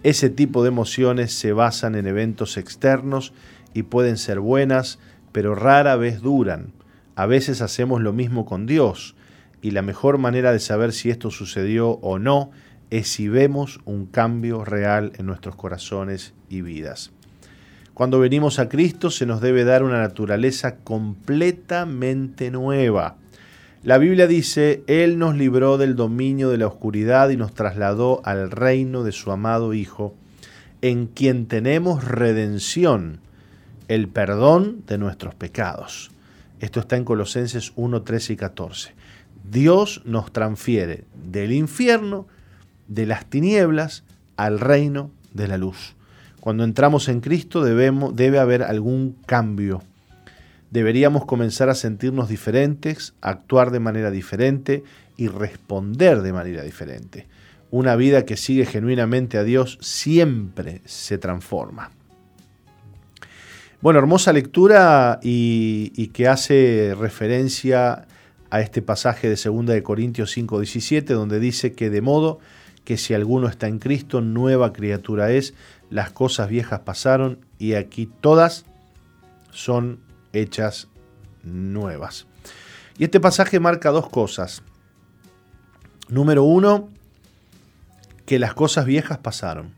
Ese tipo de emociones se basan en eventos externos y pueden ser buenas, pero rara vez duran. A veces hacemos lo mismo con Dios y la mejor manera de saber si esto sucedió o no es si vemos un cambio real en nuestros corazones y vidas. Cuando venimos a Cristo se nos debe dar una naturaleza completamente nueva. La Biblia dice, Él nos libró del dominio de la oscuridad y nos trasladó al reino de su amado Hijo, en quien tenemos redención, el perdón de nuestros pecados. Esto está en Colosenses 1, 13 y 14. Dios nos transfiere del infierno, de las tinieblas, al reino de la luz. Cuando entramos en Cristo debemos, debe haber algún cambio. Deberíamos comenzar a sentirnos diferentes, actuar de manera diferente y responder de manera diferente. Una vida que sigue genuinamente a Dios siempre se transforma. Bueno, hermosa lectura y, que hace referencia a este pasaje de 2 de Corintios 5:17 donde dice que de modo que si alguno está en Cristo, nueva criatura es, las cosas viejas pasaron y aquí todas son hechas nuevas. Y este pasaje marca dos cosas. Número uno, que las cosas viejas pasaron.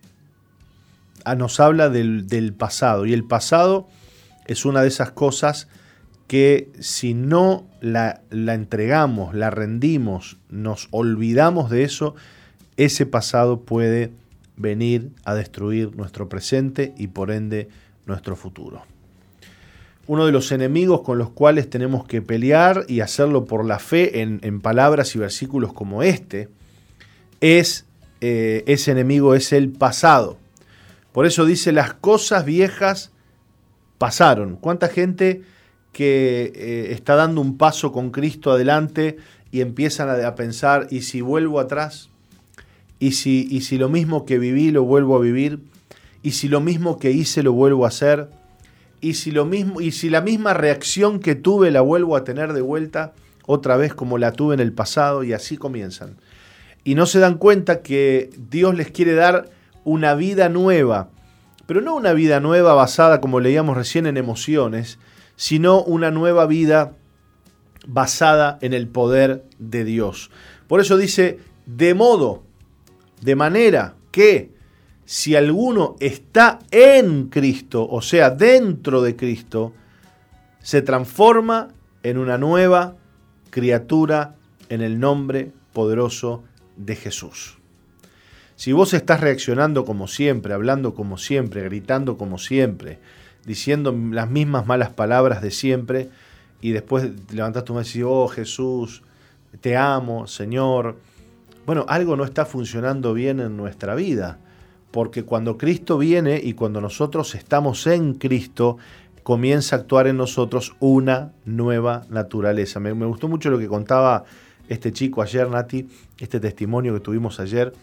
Ah, nos habla del, pasado. Y el pasado es una de esas cosas que si no la, entregamos, la rendimos, nos olvidamos de eso, ese pasado puede venir a destruir nuestro presente y por ende nuestro futuro. Uno de los enemigos con los cuales tenemos que pelear y hacerlo por la fe en, palabras y versículos como este, es eh, ese enemigo es el pasado. Por eso dice, las cosas viejas pasaron. ¿Cuánta gente que eh, está dando un paso con Cristo adelante y empiezan a, a pensar, ¿y si vuelvo atrás? ¿Y si, ¿Y si lo mismo que viví lo vuelvo a vivir? ¿Y si lo mismo que hice lo vuelvo a hacer? ¿Y si, lo mismo, y si la misma reacción que tuve la vuelvo a tener de vuelta otra vez como la tuve en el pasado? Y así comienzan. Y no se dan cuenta que Dios les quiere dar una vida nueva, pero no una vida nueva basada, como leíamos recién, en emociones, sino una nueva vida basada en el poder de Dios. Por eso dice, de modo, de manera que si alguno está en Cristo, o sea, dentro de Cristo, se transforma en una nueva criatura en el nombre poderoso de Jesús. Si vos estás reaccionando como siempre, hablando como siempre, gritando como siempre, diciendo las mismas malas palabras de siempre y después levantás tu mano y decís, oh Jesús, te amo, Señor. Bueno, algo no está funcionando bien en nuestra vida, porque cuando Cristo viene y cuando nosotros estamos en Cristo, comienza a actuar en nosotros una nueva naturaleza. Me, gustó mucho lo que contaba este chico ayer, Nati, este testimonio que tuvimos ayer,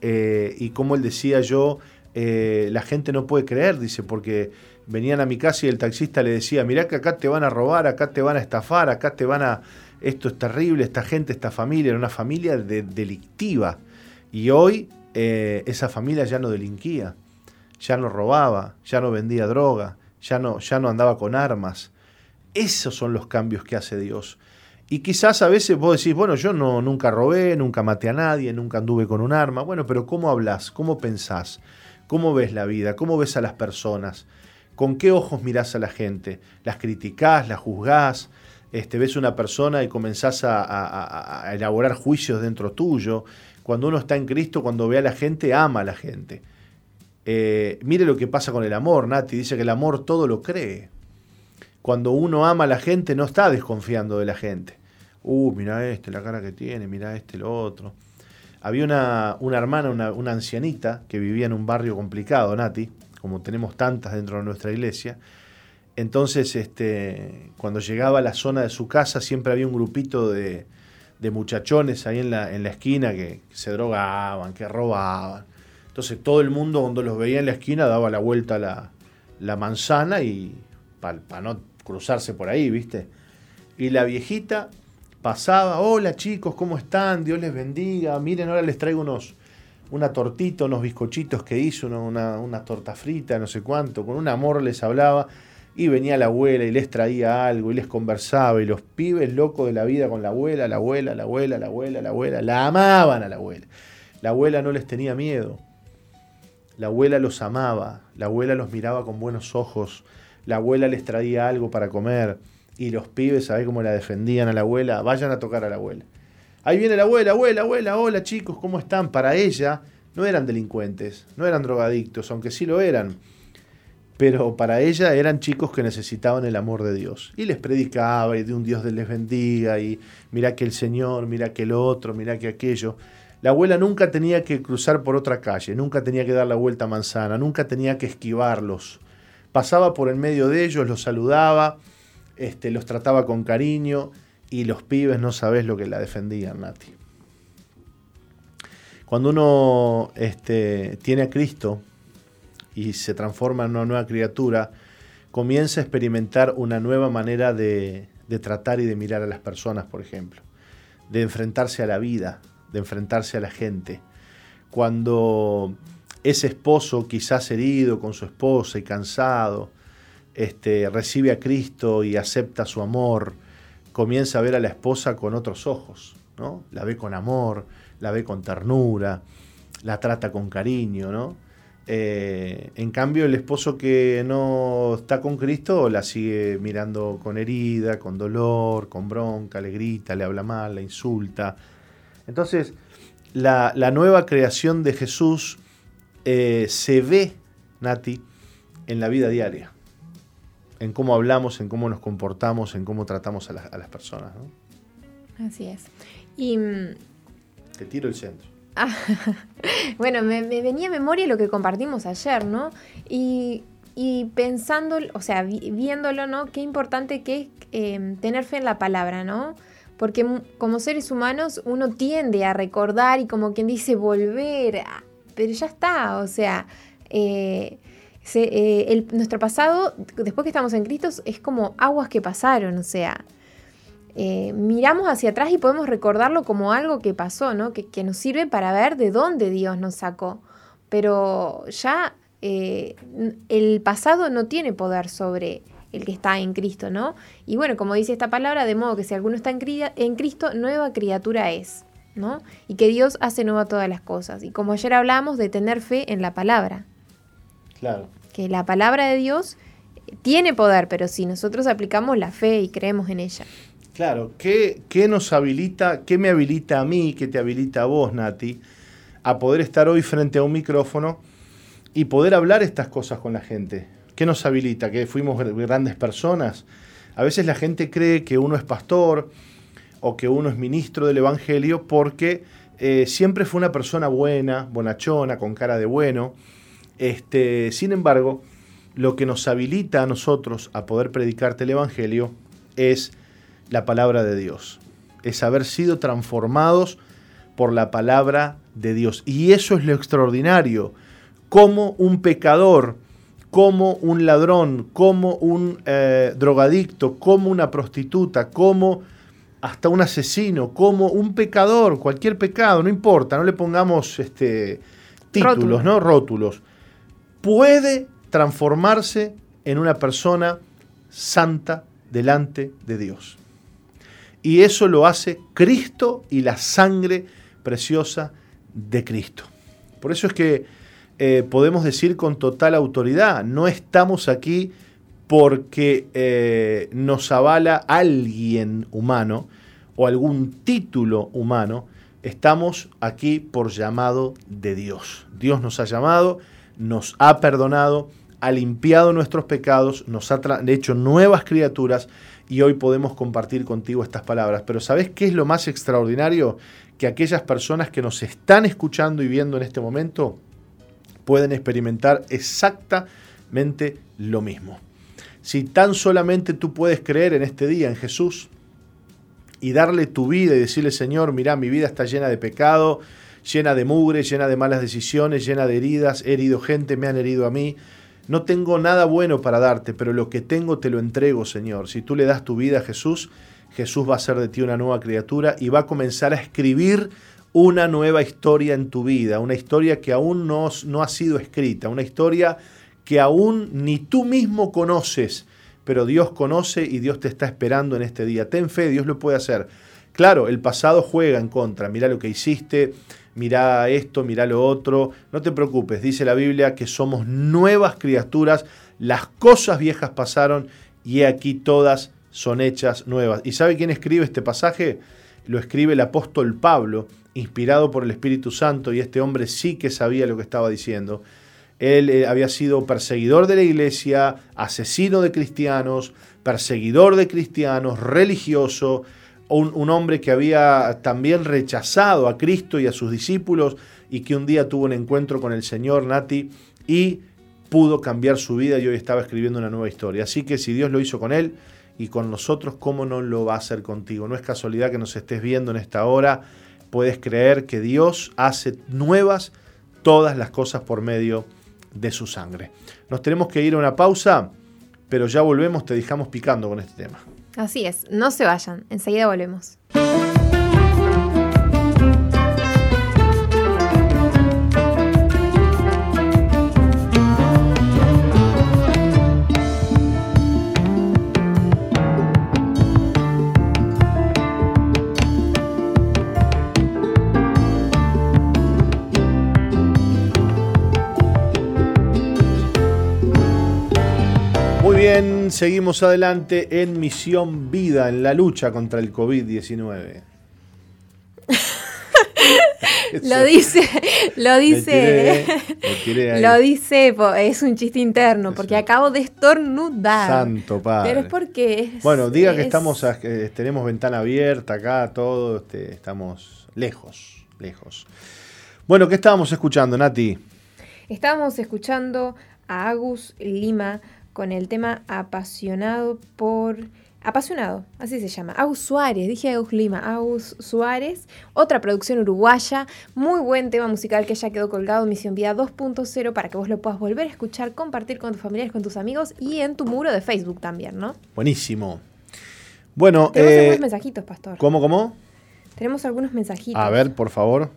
eh, y cómo él decía yo, eh, la gente no puede creer, dice, porque venían a mi casa y el taxista le decía, mirá que acá te van a robar, acá te van a estafar, acá te van a... Esto es terrible, esta gente, esta familia, era una familia delictiva. Y hoy eh, esa familia ya no delinquía, ya no robaba, ya no vendía droga, ya no, ya no andaba con armas. Esos son los cambios que hace Dios. Y quizás a veces vos decís, bueno, yo no, nunca robé, nunca maté a nadie, nunca anduve con un arma. Bueno, pero ¿cómo hablas? ¿Cómo pensás? ¿Cómo ves la vida? ¿Cómo ves a las personas? ¿Con qué ojos mirás a la gente? ¿Las criticás? ¿Las juzgás? Este, ves una persona y comenzás a, elaborar juicios dentro tuyo. Cuando uno está en Cristo, cuando ve a la gente, ama a la gente. Eh, mire lo que pasa con el amor, Nati. Dice que el amor todo lo cree. Cuando uno ama a la gente, no está desconfiando de la gente. Uh, mira este, la cara que tiene, mira este, lo otro. Había una, una hermana, una, una ancianita, que vivía en un barrio complicado, Nati, como tenemos tantas dentro de nuestra iglesia. Entonces, este, cuando llegaba a la zona de su casa, siempre había un grupito de, de muchachones ahí en la, en la esquina que se drogaban, que robaban. Entonces todo el mundo cuando los veía en la esquina daba la vuelta a la, la manzana y para no cruzarse por ahí, ¿viste? Y la viejita pasaba, hola chicos, ¿cómo están? Dios les bendiga. Miren, ahora les traigo unos, una tortita, unos bizcochitos que hizo, una, una, torta frita, no sé cuánto. Con un amor les hablaba y venía la abuela y les traía algo y les conversaba y los pibes locos de la vida con la abuela, la abuela, la abuela, la abuela, la abuela, la amaban a la abuela. La abuela no les tenía miedo. La abuela los amaba, la abuela los miraba con buenos ojos, la abuela les traía algo para comer y los pibes, ¿sabés cómo la defendían a la abuela? Vayan a tocar a la abuela. Ahí viene la abuela, abuela, abuela, hola chicos, ¿cómo están? Para ella no eran delincuentes, no eran drogadictos, aunque sí lo eran. Pero para ella eran chicos que necesitaban el amor de Dios. Y les predicaba y de un Dios les bendiga y mira que el Señor, mira que el otro, mira que aquello. La abuela nunca tenía que cruzar por otra calle, nunca tenía que dar la vuelta a manzana, nunca tenía que esquivarlos. Pasaba por el medio de ellos, los saludaba, este, los trataba con cariño y los pibes no sabés lo que la defendían, Nati. Cuando uno este, tiene a Cristo y se transforma en una nueva criatura, comienza a experimentar una nueva manera de, de tratar y de mirar a las personas, por ejemplo, de enfrentarse a la vida, de enfrentarse a la gente. Cuando ese esposo quizás herido con su esposa y cansado, este, recibe a Cristo y acepta su amor, comienza a ver a la esposa con otros ojos, ¿no? La ve con amor, la ve con ternura, la trata con cariño, ¿no? Eh, en cambio, el esposo que no está con Cristo la sigue mirando con herida, con dolor, con bronca, le grita, le habla mal, la insulta. Entonces, la, nueva creación de Jesús eh, se ve, Nati, en la vida diaria, en cómo hablamos, en cómo nos comportamos, en cómo tratamos a, las personas. Así es. Y, mm, Te tiro el centro. bueno, me, venía a memoria lo que compartimos ayer, ¿no? Y, pensando, o sea, viéndolo, ¿no? Qué importante que es em, tener fe en la palabra, ¿no? Porque como seres humanos uno tiende a recordar y como quien dice volver, pero ya está, o sea, eh, eh, nuestro pasado, después que estamos en Cristo, es como aguas que pasaron, o sea, eh, miramos hacia atrás y podemos recordarlo como algo que pasó, ¿no? Que, nos sirve para ver de dónde Dios nos sacó. Pero ya eh, el pasado no tiene poder sobre el que está en Cristo, ¿no? Y bueno, como dice esta palabra, de modo que si alguno está en, en Cristo, nueva criatura es, ¿no? Y que Dios hace nueva todas las cosas. Y como ayer hablamos de tener fe en la palabra. Claro. Que la palabra de Dios tiene poder, pero si nosotros aplicamos la fe y creemos en ella. Claro, ¿qué, nos habilita, qué me habilita a mí, qué te habilita a vos, Nati, a poder estar hoy frente a un micrófono y poder hablar estas cosas con la gente? ¿Qué nos habilita? ¿Que fuimos grandes personas? A veces la gente cree que uno es pastor o que uno es ministro del Evangelio porque eh, siempre fue una persona buena, bonachona, con cara de bueno. Este, sin embargo, lo que nos habilita a nosotros a poder predicarte el Evangelio es la palabra de Dios. Es haber sido transformados por la palabra de Dios. Y eso es lo extraordinario. Como un pecador, como un ladrón, como un eh, drogadicto, como una prostituta, como hasta un asesino, como un pecador, cualquier pecado, no importa, no le pongamos este, títulos, ¿no? Rótulos. Puede transformarse en una persona santa delante de Dios. Y eso lo hace Cristo y la sangre preciosa de Cristo. Por eso es que eh, podemos decir con total autoridad, no estamos aquí porque eh, nos avala alguien humano o algún título humano, estamos aquí por llamado de Dios. Dios nos ha llamado, nos ha perdonado, ha limpiado nuestros pecados, nos ha hecho nuevas criaturas y hoy podemos compartir contigo estas palabras. Pero ¿sabes qué es lo más extraordinario? Que aquellas personas que nos están escuchando y viendo en este momento pueden experimentar exactamente lo mismo. Si tan solamente tú puedes creer en este día en Jesús y darle tu vida y decirle, Señor, mira, mi vida está llena de pecado, llena de mugre, llena de malas decisiones, llena de heridas, he herido gente, me han herido a mí, no tengo nada bueno para darte, pero lo que tengo te lo entrego, Señor. Si tú le das tu vida a Jesús, Jesús va a ser de ti una nueva criatura y va a comenzar a escribir una nueva historia en tu vida, una historia que aún no, no ha sido escrita, una historia que aún ni tú mismo conoces, pero Dios conoce y Dios te está esperando en este día. Ten fe, Dios lo puede hacer. Claro, el pasado juega en contra. Mira lo que hiciste, mira esto, mira lo otro. No te preocupes, dice la Biblia que somos nuevas criaturas, las cosas viejas pasaron y aquí todas son hechas nuevas. ¿Y sabe quién escribe este pasaje? Lo escribe el apóstol Pablo, inspirado por el Espíritu Santo, y este hombre sí que sabía lo que estaba diciendo. Él eh, había sido perseguidor de la iglesia, asesino de cristianos, perseguidor de cristianos, religioso, un, hombre que había también rechazado a Cristo y a sus discípulos y que un día tuvo un encuentro con el Señor, Nati, y pudo cambiar su vida y hoy estaba escribiendo una nueva historia. Así que si Dios lo hizo con él y con nosotros, ¿cómo no lo va a hacer contigo? No es casualidad que nos estés viendo en esta hora. Puedes creer que Dios hace nuevas todas las cosas por medio de su sangre. Nos tenemos que ir a una pausa, pero ya volvemos, te dejamos picando con este tema. Así es, no se vayan, enseguida volvemos. Bien, seguimos adelante en Misión Vida, en la lucha contra el COVID-19. lo dice, lo dice, lo dice, es un chiste interno, porque acabo de estornudar. Santo padre. Pero es porque Bueno, diga que estamos, tenemos ventana abierta acá, todo, este, estamos lejos, lejos. Bueno, ¿qué estábamos escuchando, Nati? Estábamos escuchando a Agus Lima con el tema apasionado por Apasionado, así se llama. Agus Suárez, dije Agus Lima, Agus Suárez, otra producción uruguaya, muy buen tema musical que ya quedó colgado en Misión Vida 2.0 para que vos lo puedas volver a escuchar, compartir con tus familiares, con tus amigos y en tu muro de Facebook también, ¿no? Buenísimo. Bueno, tenemos algunos eh, mensajitos, Pastor. ¿Cómo, cómo? Tenemos algunos mensajitos. A ver, por favor.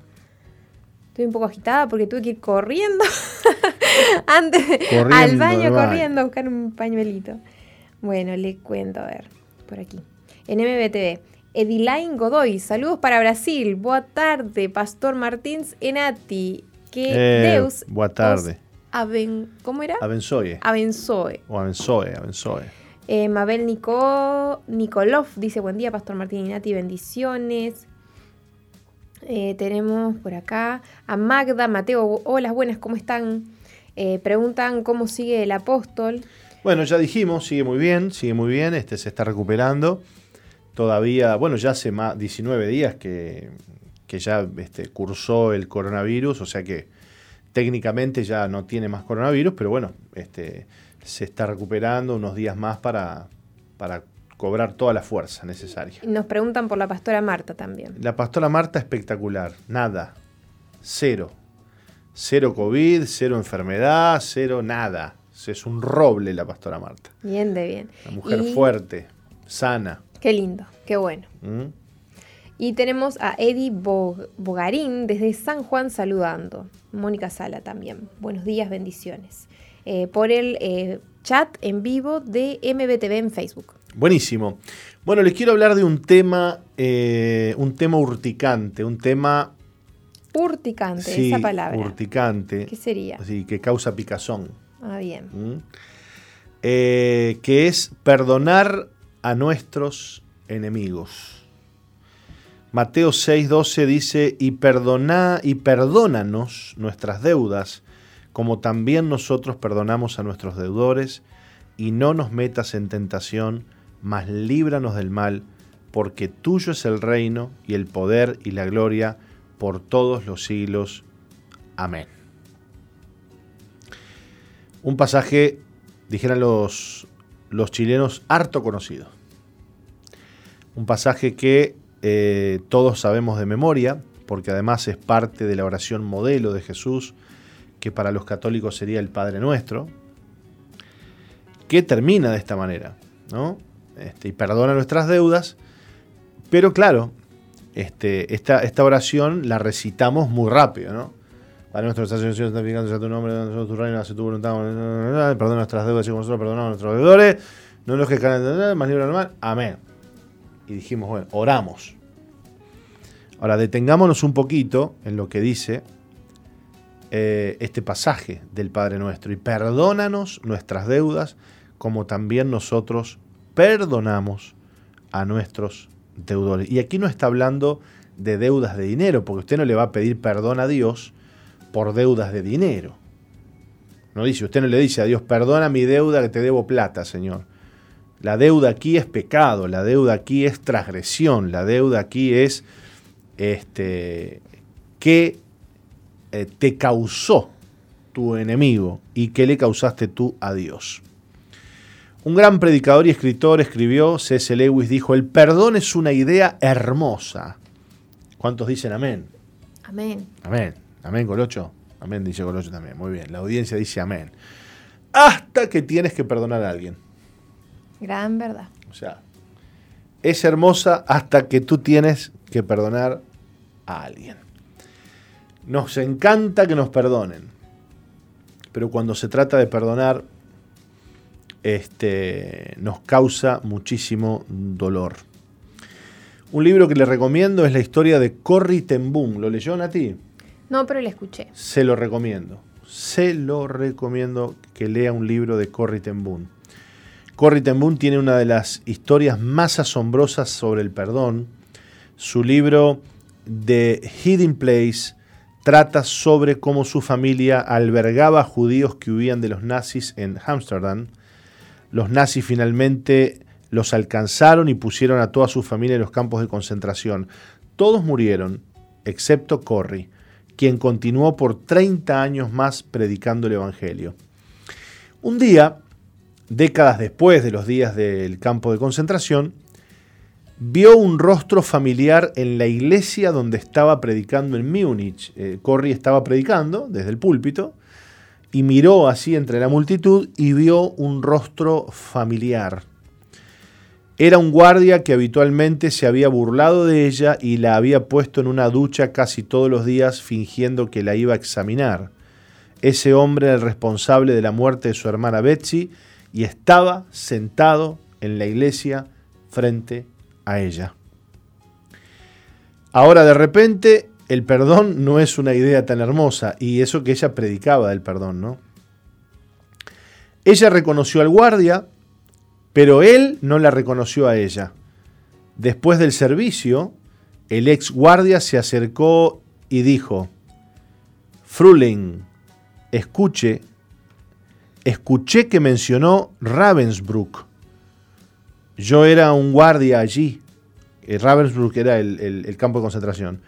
Estoy un poco agitada porque tuve que ir corriendo antes al baño, corriendo a buscar un pañuelito. Bueno, le cuento, a ver, por aquí. En MBTV, Edilain Godoy, saludos para Brasil. Boa tarde, Pastor Martins Enati. Que eh, Deus. Boa tarde. ¿Cómo era? Abenzoe. Abenzoe. O Abenzoe, Abenzoe. Eh, Mabel Nico, Nikolov dice: Buen día, Pastor Martín Enati, bendiciones. Eh, tenemos por acá a Magda, Mateo, hola, buenas, ¿cómo están? Preguntan cómo sigue el apóstol. Bueno, ya dijimos, sigue muy bien, sigue muy bien, este se está recuperando. Todavía, bueno, ya hace más 19 días que, ya este, cursó el coronavirus, o sea que técnicamente ya no tiene más coronavirus, pero bueno, este, se está recuperando unos días más para, para cobrar toda la fuerza necesaria. Nos preguntan por la pastora Marta también. La pastora Marta espectacular, nada, cero. Cero COVID, cero enfermedad, cero nada es un roble la pastora Marta. Bien de bien. Una mujer fuerte, sana. Qué lindo, qué bueno. ¿Mm? Y tenemos a Eddie Bogarín desde San Juan saludando. Mónica Sala también. Buenos días, bendiciones. Eh, por el eh, chat en vivo de MBTV en Facebook. Buenísimo. Bueno, les quiero hablar de un tema, eh, un tema urticante, un tema... Urticante, esa palabra. Urticante. ¿Qué sería? Sí, que causa picazón. Ah, bien. ¿Mm? Eh, que es perdonar a nuestros enemigos. Mateo 6:12 dice, y, perdoná, y perdónanos nuestras deudas, como también nosotros perdonamos a nuestros deudores, y no nos metas en tentación, mas líbranos del mal, porque tuyo es el reino y el poder y la gloria por todos los siglos. Amén. Un pasaje, dijeran los, los chilenos, harto conocido. Un pasaje que eh, todos sabemos de memoria, porque además es parte de la oración modelo de Jesús, que para los católicos sería el Padre Nuestro, que termina de esta manera, ¿no? Este, y perdona nuestras deudas, pero claro, este, esta, esta oración la recitamos muy rápido, ¿no? Para nuestros santificando santificándose a tu nombre, tu reino, hace tu voluntad, perdona nuestras deudas y como nosotros perdonamos a nuestros deudores, no nos que más libre normal. Amén. Y dijimos, bueno, oramos. Ahora detengámonos un poquito en lo que dice eh, este pasaje del Padre Nuestro. Y perdónanos nuestras deudas como también nosotros perdonamos a nuestros Y aquí no está hablando de deudas de dinero, porque usted no le va a pedir perdón a Dios por deudas de dinero. No dice, usted no le dice a Dios, perdona mi deuda que te debo plata, Señor. La deuda aquí es pecado, la deuda aquí es transgresión, la deuda aquí es este, que eh, te causó tu enemigo y que le causaste tú a Dios. Un gran predicador y escritor escribió, C.S. Lewis dijo, el perdón es una idea hermosa. ¿Cuántos dicen amén? Amén. Amén. Amén, Colocho. Amén, dice Colocho también. Muy bien. La audiencia dice amén. Hasta que tienes que perdonar a alguien. Gran verdad. O sea, es hermosa hasta que tú tienes que perdonar a alguien. Nos encanta que nos perdonen. Pero cuando se trata de perdonar, este, nos causa muchísimo dolor. Un libro que le recomiendo es la historia de Corrie ten Boom. ¿Lo leyó Nati? No, pero le escuché. Se lo recomiendo. Se lo recomiendo que lea un libro de Corrie ten Boom. Corrie ten Boom tiene una de las historias más asombrosas sobre el perdón. Su libro The Hidden Place trata sobre cómo su familia albergaba judíos que huían de los nazis en Ámsterdam. Los nazis finalmente los alcanzaron y pusieron a toda su familia en los campos de concentración. Todos murieron, excepto Corrie, quien continuó por 30 años más predicando el Evangelio. Un día, décadas después de los días del campo de concentración, vio un rostro familiar en la iglesia donde estaba predicando en Múnich. Eh, Corrie estaba predicando desde el púlpito y miró así entre la multitud y vio un rostro familiar. Era un guardia que habitualmente se había burlado de ella y la había puesto en una ducha casi todos los días fingiendo que la iba a examinar. Ese hombre era el responsable de la muerte de su hermana Betsy y estaba sentado en la iglesia frente a ella. Ahora de repente el perdón no es una idea tan hermosa y eso que ella predicaba del perdón, ¿no? Ella reconoció al guardia, pero él no la reconoció a ella. Después del servicio, el ex guardia se acercó y dijo, Fruling, escuche, escuché que mencionó Ravensbrück. Yo era un guardia allí. Eh, Ravensbrück era el, campo de concentración.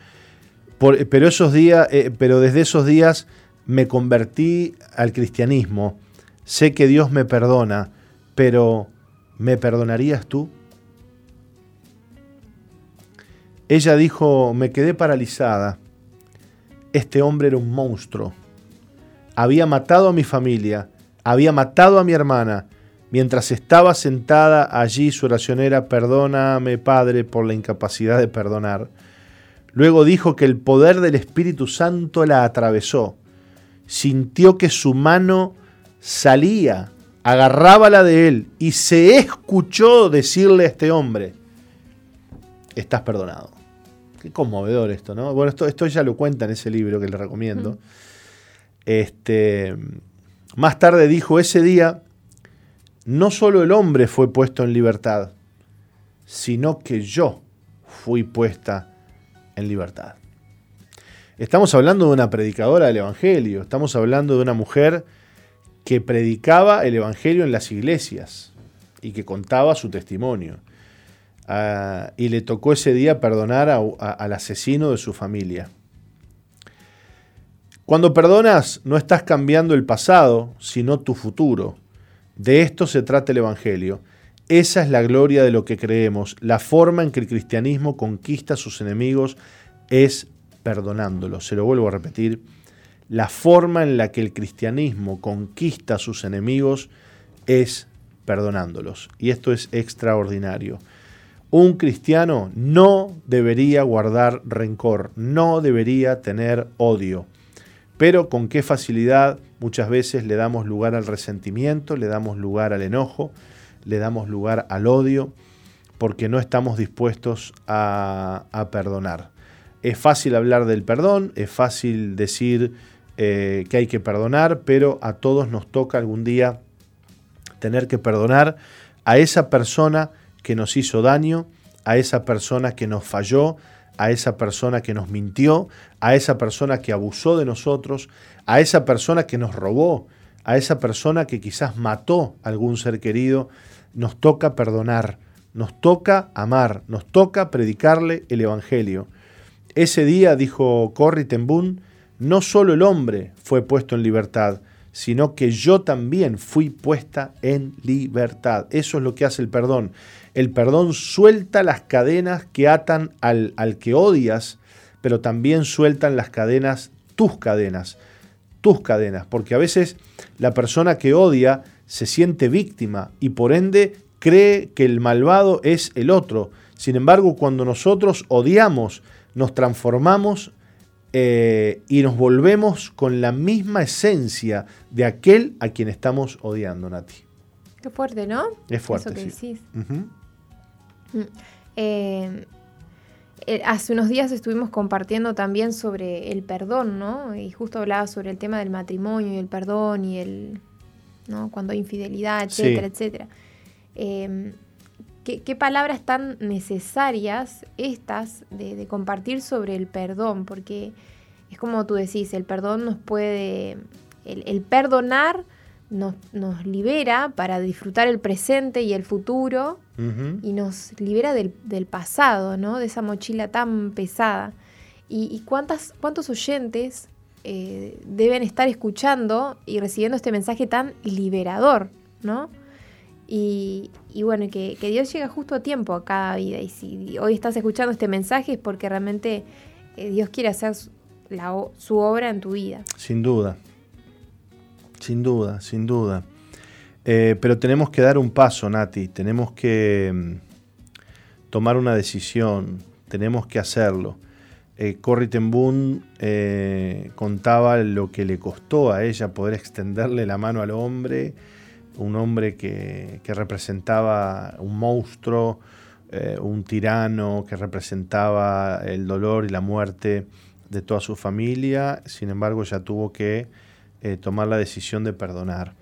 Pero, esos días, eh, pero desde esos días me convertí al cristianismo. Sé que Dios me perdona, pero ¿me perdonarías tú? Ella dijo, me quedé paralizada. Este hombre era un monstruo. Había matado a mi familia, había matado a mi hermana, Mientras estaba sentada allí, su oración era, perdóname, Padre, por la incapacidad de perdonar. Luego dijo que el poder del Espíritu Santo la atravesó. Sintió que su mano salía, agarraba la de él y se escuchó decirle a este hombre, estás perdonado. Qué conmovedor esto, ¿no? Bueno, esto, esto ella lo cuenta en ese libro que le recomiendo. Este, más tarde dijo, ese día no solo el hombre fue puesto en libertad, sino que yo fui puesta en libertad. Estamos hablando de una predicadora del Evangelio, estamos hablando de una mujer que predicaba el Evangelio en las iglesias y que contaba su testimonio. Ah, y le tocó ese día perdonar al asesino de su familia. Cuando perdonas, no estás cambiando el pasado, sino tu futuro. De esto se trata el Evangelio. Esa es la gloria de lo que creemos. La forma en que el cristianismo conquista a sus enemigos es perdonándolos. Se lo vuelvo a repetir. La forma en la que el cristianismo conquista a sus enemigos es perdonándolos. Y esto es extraordinario. Un cristiano no debería guardar rencor, no debería tener odio. Pero con qué facilidad muchas veces le damos lugar al resentimiento, le damos lugar al enojo, le damos lugar al odio, porque no estamos dispuestos a, perdonar. Es fácil hablar del perdón, es fácil decir eh, que hay que perdonar, pero a todos nos toca algún día tener que perdonar a esa persona que nos hizo daño, a esa persona que nos falló, a esa persona que nos mintió, a esa persona que abusó de nosotros, a esa persona que nos robó, a esa persona que quizás mató a algún ser querido, nos toca perdonar, nos toca amar, nos toca predicarle el Evangelio. Ese día, dijo Corrie ten Boom, no solo el hombre fue puesto en libertad, sino que yo también fui puesta en libertad. Eso es lo que hace el perdón. El perdón suelta las cadenas que atan al, al que odias, pero también sueltan las cadenas, tus cadenas, tus cadenas, porque a veces la persona que odia se siente víctima y por ende cree que el malvado es el otro. Sin embargo, cuando nosotros odiamos, nos transformamos eh, y nos volvemos con la misma esencia de aquel a quien estamos odiando, Nati. Qué fuerte, ¿no? Es fuerte. sí. Mm. Eh, eh, hace unos días estuvimos compartiendo también sobre el perdón, ¿no? Y justo hablaba sobre el tema del matrimonio y el perdón y el, ¿no? Cuando hay infidelidad, etcétera, etcétera. Em, ¿qué, palabras tan necesarias estas de, compartir sobre el perdón? Porque es como tú decís, el perdón nos puede, el, perdonar nos, nos, libera para disfrutar el presente y el futuro y nos libera del, pasado, ¿no? De esa mochila tan pesada. ¿Y, cuántas, cuántos oyentes eh, deben estar escuchando y recibiendo este mensaje tan liberador, ¿no? Y, bueno, que, Dios llega justo a tiempo a cada vida. Y si hoy estás escuchando este mensaje es porque realmente eh, Dios quiere hacer su obra en tu vida. Sin duda, sin duda, sin duda. Eh, pero tenemos que dar un paso, Nati. Tenemos que mm, tomar una decisión. Tenemos que hacerlo. Eh, Corrie eh, contaba lo que le costó a ella poder extenderle la mano al hombre un hombre que, representaba un monstruo, eh, un tirano, que representaba el dolor y la muerte de toda su familia, sin embargo ya tuvo que eh, tomar la decisión de perdonar.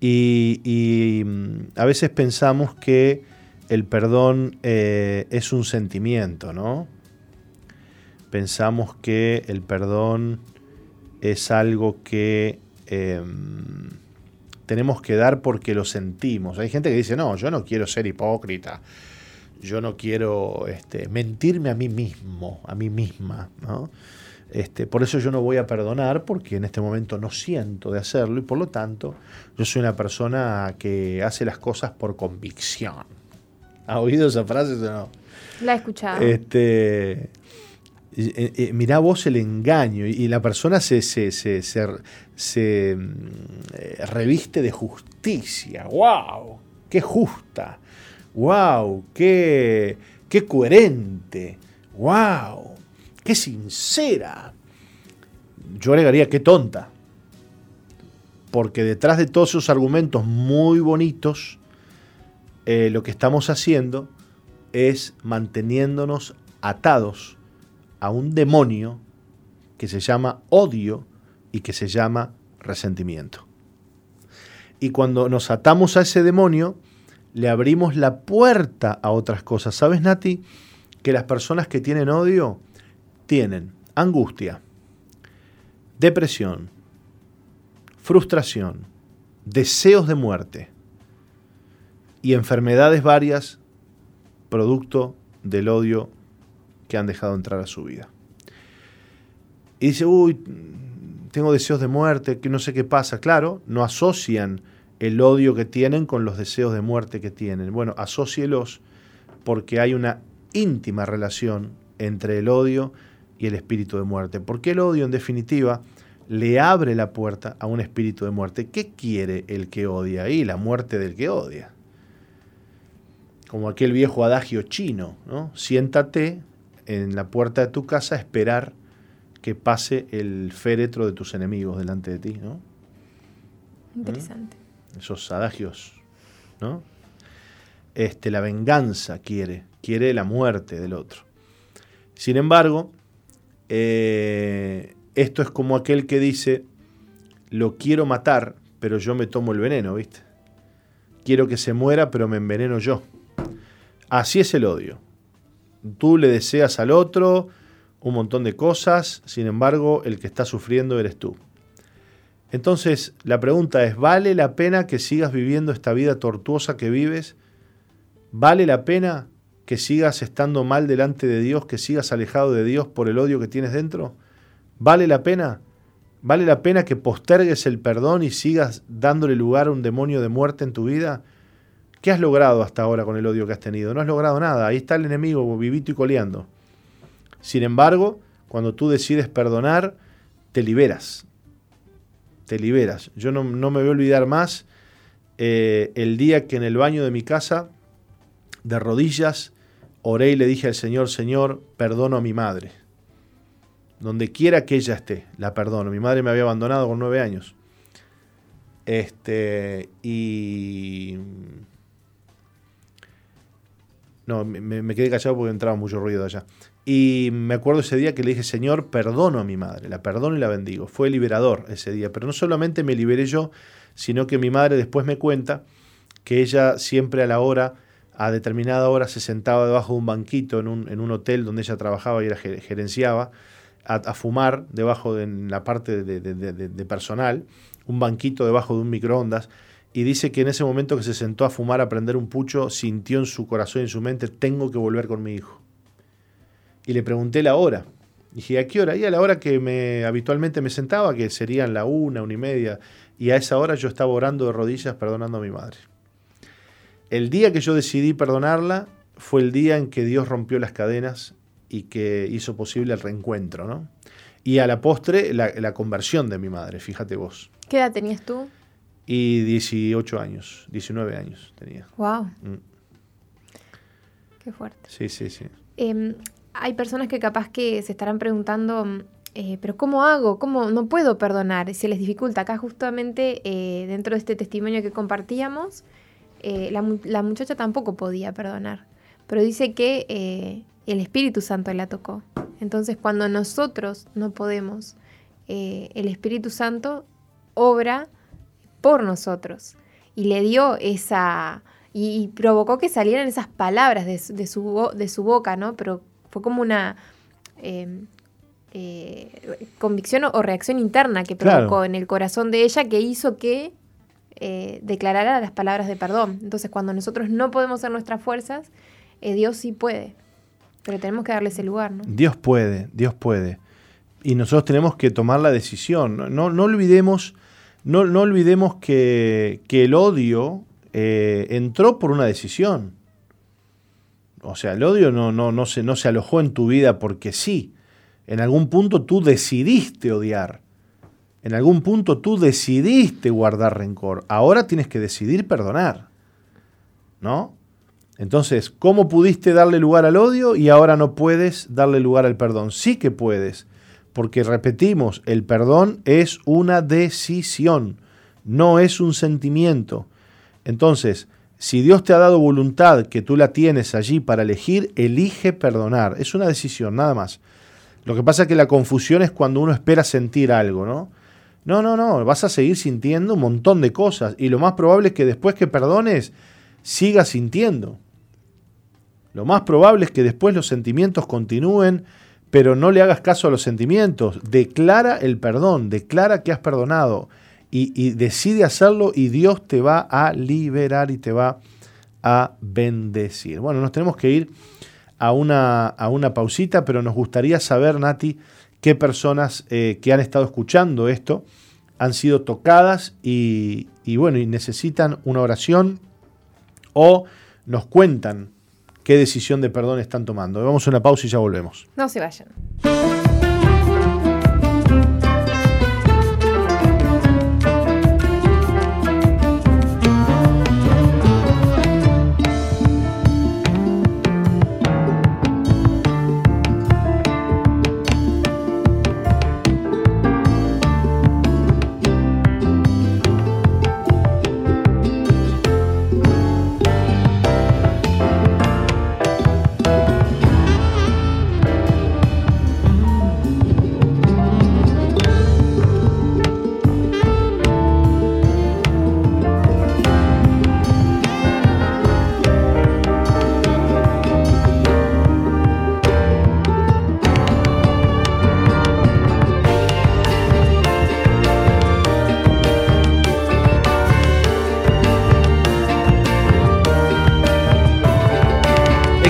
Y, mm, a veces pensamos que el perdón es un sentimiento, ¿no? Pensamos que el perdón es algo que em, tenemos que dar porque lo sentimos. Hay gente que dice, no, yo no quiero ser hipócrita, yo no quiero este, mentirme a mí mismo, a mí misma. Este, por eso yo no voy a perdonar porque en este momento no siento de hacerlo y por lo tanto yo soy una persona que hace las cosas por convicción. ¿Ha oído esa frase o no? La he escuchado. Este, eh, eh, mirá vos el engaño y, la persona se, se, se, mm, eh, reviste de justicia. ¡Wow! ¡Qué justa! ¡Wow! ¡Qué, qué coherente! ¡Wow! ¡Qué sincera! Yo agregaría qué tonta. Porque detrás de todos esos argumentos muy bonitos, lo que estamos haciendo es manteniéndonos atados a un demonio que se llama odio y que se llama resentimiento. Y cuando nos atamos a ese demonio, le abrimos la puerta a otras cosas. ¿Sabes, Nati? Que las personas que tienen odio tienen angustia, depresión, frustración, deseos de muerte y enfermedades varias producto del odio que han dejado entrar a su vida. Y dice, uy, tengo deseos de muerte, que no sé qué pasa. Claro, no asocian el odio que tienen con los deseos de muerte que tienen. Bueno, asócielos porque hay una íntima relación entre el odio y el espíritu de muerte. Porque el odio, en definitiva, le abre la puerta a un espíritu de muerte. ¿Qué quiere el que odia ahí? La muerte del que odia. Como aquel viejo adagio chino, ¿no? Siéntate, en la puerta de tu casa esperar que pase el féretro de tus enemigos delante de ti, ¿no? Interesante. ¿Mm? Esos adagios, ¿no? Este, la venganza quiere, quiere la muerte del otro. Sin embargo, eh, esto es como aquel que dice, lo quiero matar, pero yo me tomo el veneno, ¿viste? Quiero que se muera, pero me enveneno yo. Así es el odio. Tú le deseas al otro un montón de cosas, sin embargo, el que está sufriendo eres tú. Entonces, la pregunta es, ¿vale la pena que sigas viviendo esta vida tortuosa que vives? ¿Vale la pena que sigas estando mal delante de Dios, que sigas alejado de Dios por el odio que tienes dentro? ¿Vale la pena? ¿Vale la pena que postergues el perdón y sigas dándole lugar a un demonio de muerte en tu vida? ¿Qué has logrado hasta ahora con el odio que has tenido? No has logrado nada. Ahí está el enemigo vivito y coleando. Sin embargo, cuando tú decides perdonar, te liberas. Te liberas. Yo no, me voy a olvidar más eh, el día que en el baño de mi casa, de rodillas, oré y le dije al Señor, Señor, perdono a mi madre. Donde quiera que ella esté, la perdono. Mi madre me había abandonado con nueve años. Este, y no, me, quedé callado porque entraba mucho ruido allá. Y me acuerdo ese día que le dije, Señor, perdono a mi madre, la perdono y la bendigo. Fue liberador ese día, pero no solamente me liberé yo, sino que mi madre después me cuenta que ella siempre a la hora, a determinada hora, se sentaba debajo de un banquito en un, en un hotel donde ella trabajaba y era gerenciaba, a, fumar debajo de la parte de, personal, un banquito debajo de un microondas, y dice que en ese momento que se sentó a fumar, a prender un pucho, sintió en su corazón y en su mente, tengo que volver con mi hijo. Y le pregunté la hora. Dije, ¿a qué hora? Y a la hora que me habitualmente me sentaba, que serían la una, una y media, y a esa hora yo estaba orando de rodillas perdonando a mi madre. El día que yo decidí perdonarla fue el día en que Dios rompió las cadenas y que hizo posible el reencuentro, ¿no? Y a la postre, la, conversión de mi madre, fíjate vos. ¿Qué edad tenías tú? Y 18 años, 19 años tenía. ¡Wow! Mm. Qué fuerte. Sí, sí, sí. Em, hay personas que capaz que se estarán preguntando, eh, pero ¿cómo hago? ¿Cómo no puedo perdonar? Se les dificulta. Acá justamente eh, dentro de este testimonio que compartíamos, eh, la, muchacha tampoco podía perdonar, pero dice que el Espíritu Santo la tocó. Entonces cuando nosotros no podemos, el Espíritu Santo obra por nosotros y le dio esa... Y, provocó que salieran esas palabras de, su, de su boca, ¿no? Pero fue como una em, eh, convicción o reacción interna que provocó en el corazón de ella que hizo que eh, declarara las palabras de perdón. Entonces, cuando nosotros no podemos hacer nuestras fuerzas, eh, Dios sí puede. Pero tenemos que darle ese lugar, ¿no? Dios puede, Dios puede. Y nosotros tenemos que tomar la decisión. No, no olvidemos, no, no olvidemos que, que, el odio entró por una decisión. O sea, el odio no, no, no, se, no se alojó en tu vida porque sí. En algún punto tú decidiste odiar. En algún punto tú decidiste guardar rencor. Ahora tienes que decidir perdonar. ¿No? Entonces, ¿cómo pudiste darle lugar al odio y ahora no puedes darle lugar al perdón? Sí que puedes, porque repetimos, el perdón es una decisión, no es un sentimiento. Entonces, si Dios te ha dado voluntad que tú la tienes allí para elegir, elige perdonar. Es una decisión, nada más. Lo que pasa es que la confusión es cuando uno espera sentir algo, ¿no? No, no, no, vas a seguir sintiendo un montón de cosas y lo más probable es que después que perdones, sigas sintiendo. Lo más probable es que después los sentimientos continúen, pero no le hagas caso a los sentimientos. Declara el perdón, declara que has perdonado y, decide hacerlo y Dios te va a liberar y te va a bendecir. Bueno, nos tenemos que ir a una, a una pausita, pero nos gustaría saber, Nati, qué personas eh, que han estado escuchando esto han sido tocadas y, y, bueno, y necesitan una oración o nos cuentan qué decisión de perdón están tomando. Vamos a una pausa y ya volvemos. No se vayan.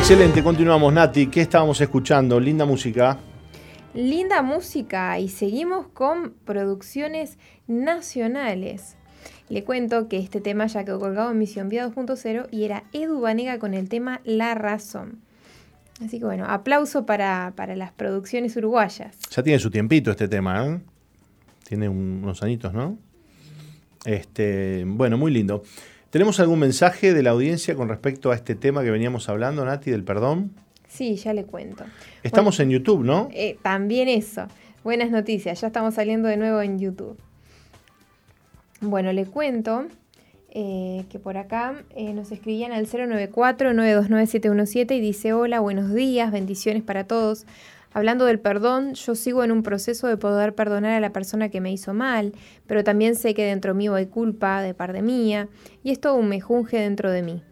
Excelente, continuamos. Nati, ¿qué estábamos escuchando? Linda música. Linda música y seguimos con producciones nacionales. Le cuento que este tema ya quedó colgado en Misión Vía 2.0 y era Edu Vanega con el tema La Razón. Así que bueno, aplauso para, las producciones uruguayas. Ya tiene su tiempito este tema, ¿eh? Tiene unos añitos, ¿no? Este, bueno, muy lindo. ¿Tenemos algún mensaje de la audiencia con respecto a este tema que veníamos hablando, Nati, del perdón? Sí, ya le cuento. Estamos en YouTube, ¿no? Eh, también eso. Buenas noticias, ya estamos saliendo de nuevo en YouTube. Bueno, le cuento eh, que por acá eh, nos escribían al 094-929-717 y dice, hola, buenos días, bendiciones para todos. Hablando del perdón, yo sigo en un proceso de poder perdonar a la persona que me hizo mal, pero también sé que dentro mío hay culpa de parte mía, y es todo un mejunje dentro de mí.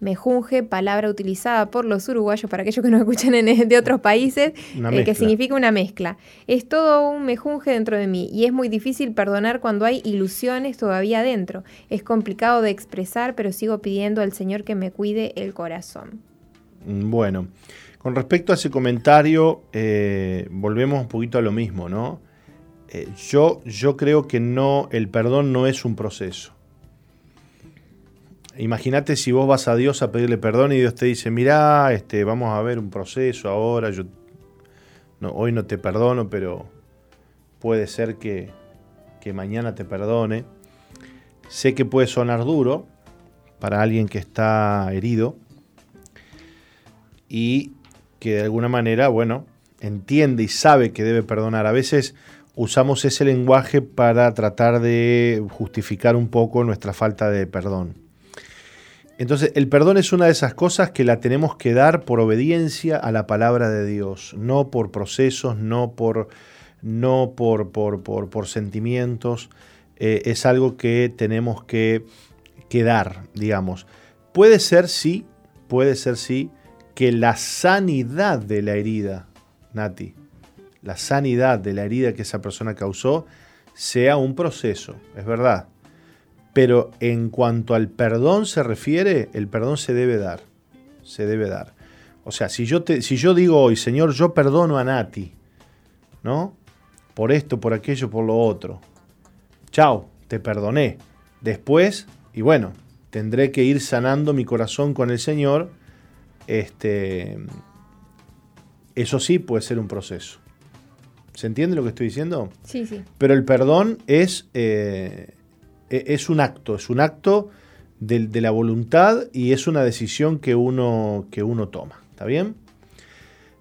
Mejunje, palabra utilizada por los uruguayos, para aquellos que nos escuchan en, de otros países, eh, que significa una mezcla. Es todo un mejunje dentro de mí y es muy difícil perdonar cuando hay ilusiones todavía dentro. Es complicado de expresar, pero sigo pidiendo al Señor que me cuide el corazón. Bueno, con respecto a ese comentario, eh, volvemos un poquito a lo mismo, ¿no? Eh, yo, yo creo que no, el perdón no es un proceso. Imagínate si vos vas a Dios a pedirle perdón y Dios te dice, mirá, este, vamos a ver un proceso ahora, yo no, hoy no te perdono, pero puede ser que, que mañana te perdone. Sé que puede sonar duro para alguien que está herido y que de alguna manera, bueno, entiende y sabe que debe perdonar. A veces usamos ese lenguaje para tratar de justificar un poco nuestra falta de perdón. Entonces, el perdón es una de esas cosas que la tenemos que dar por obediencia a la palabra de Dios, no por procesos, no por, no por, por, sentimientos. Eh, es algo que tenemos que, que dar, digamos. Puede ser, sí, puede ser, sí, que la sanidad de la herida, Nati, la sanidad de la herida que esa persona causó, sea un proceso, es verdad. Pero en cuanto al perdón se refiere, el perdón se debe dar. Se debe dar. O sea, si yo, te, si yo digo hoy, Señor, yo perdono a Nati, ¿no? Por esto, por aquello, por lo otro. Chao, te perdoné. Después, y bueno, tendré que ir sanando mi corazón con el Señor. Este, eso sí puede ser un proceso. ¿Se entiende lo que estoy diciendo? Sí, sí. Pero el perdón es, eh, e, es un acto, es un acto de, la voluntad y es una decisión que uno, que uno toma. ¿Está bien?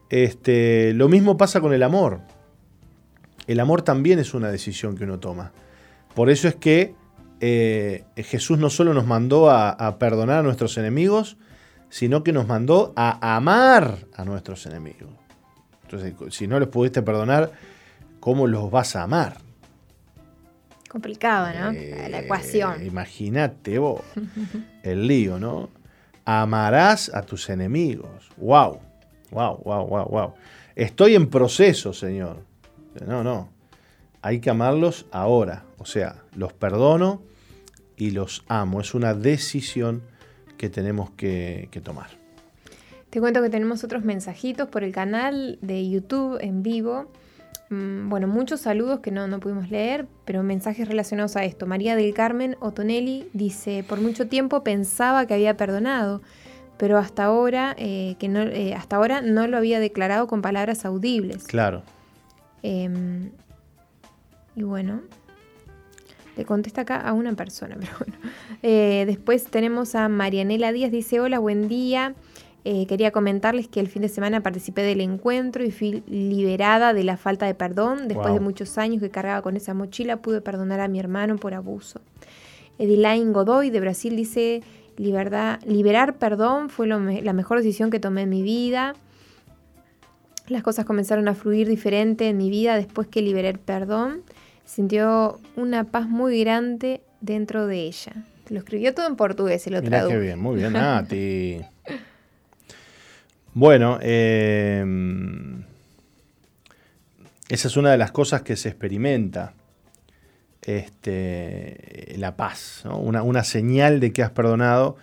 Este, lo mismo pasa con el amor. El amor también es una decisión que uno toma. Por eso es que eh, Jesús no solo nos mandó a, perdonar a nuestros enemigos, sino que nos mandó a amar a nuestros enemigos. Entonces, si no les pudiste perdonar, ¿cómo los vas a amar? Complicado, ¿no? la ecuación. Eh, imagínate vos el lío, ¿no? Amarás a tus enemigos. ¡Wow! ¡Wow, wow, wow, wow! Estoy en proceso, Señor. No, no. Hay que amarlos ahora. O sea, los perdono y los amo. Es una decisión que tenemos que, que tomar. Te cuento que tenemos otros mensajitos por el canal de YouTube en vivo. Mm, bueno, muchos saludos que no, no pudimos leer, pero mensajes relacionados a esto. María del Carmen Otonelli dice, por mucho tiempo pensaba que había perdonado, pero hasta ahora, eh, que no, eh, hasta ahora no lo había declarado con palabras audibles. Claro. Em, y bueno, le contesta acá a una persona, pero bueno. Eh, después tenemos a Marianela Díaz, dice, hola, buen día. Eh, quería comentarles que el fin de semana participé del encuentro y fui liberada de la falta de perdón. Después de muchos años que cargaba con esa mochila, pude perdonar a mi hermano por abuso. Edilaine Godoy de Brasil dice, liberar perdón fue la mejor decisión que tomé en mi vida. Las cosas comenzaron a fluir diferente en mi vida después que liberé perdón. Sintió una paz muy grande dentro de ella. Lo escribió todo en portugués, se lo Mirá qué bien, muy bien, Nati. Bueno, eh, esa es una de las cosas que se experimenta. Este, la paz, una, señal de que has perdonado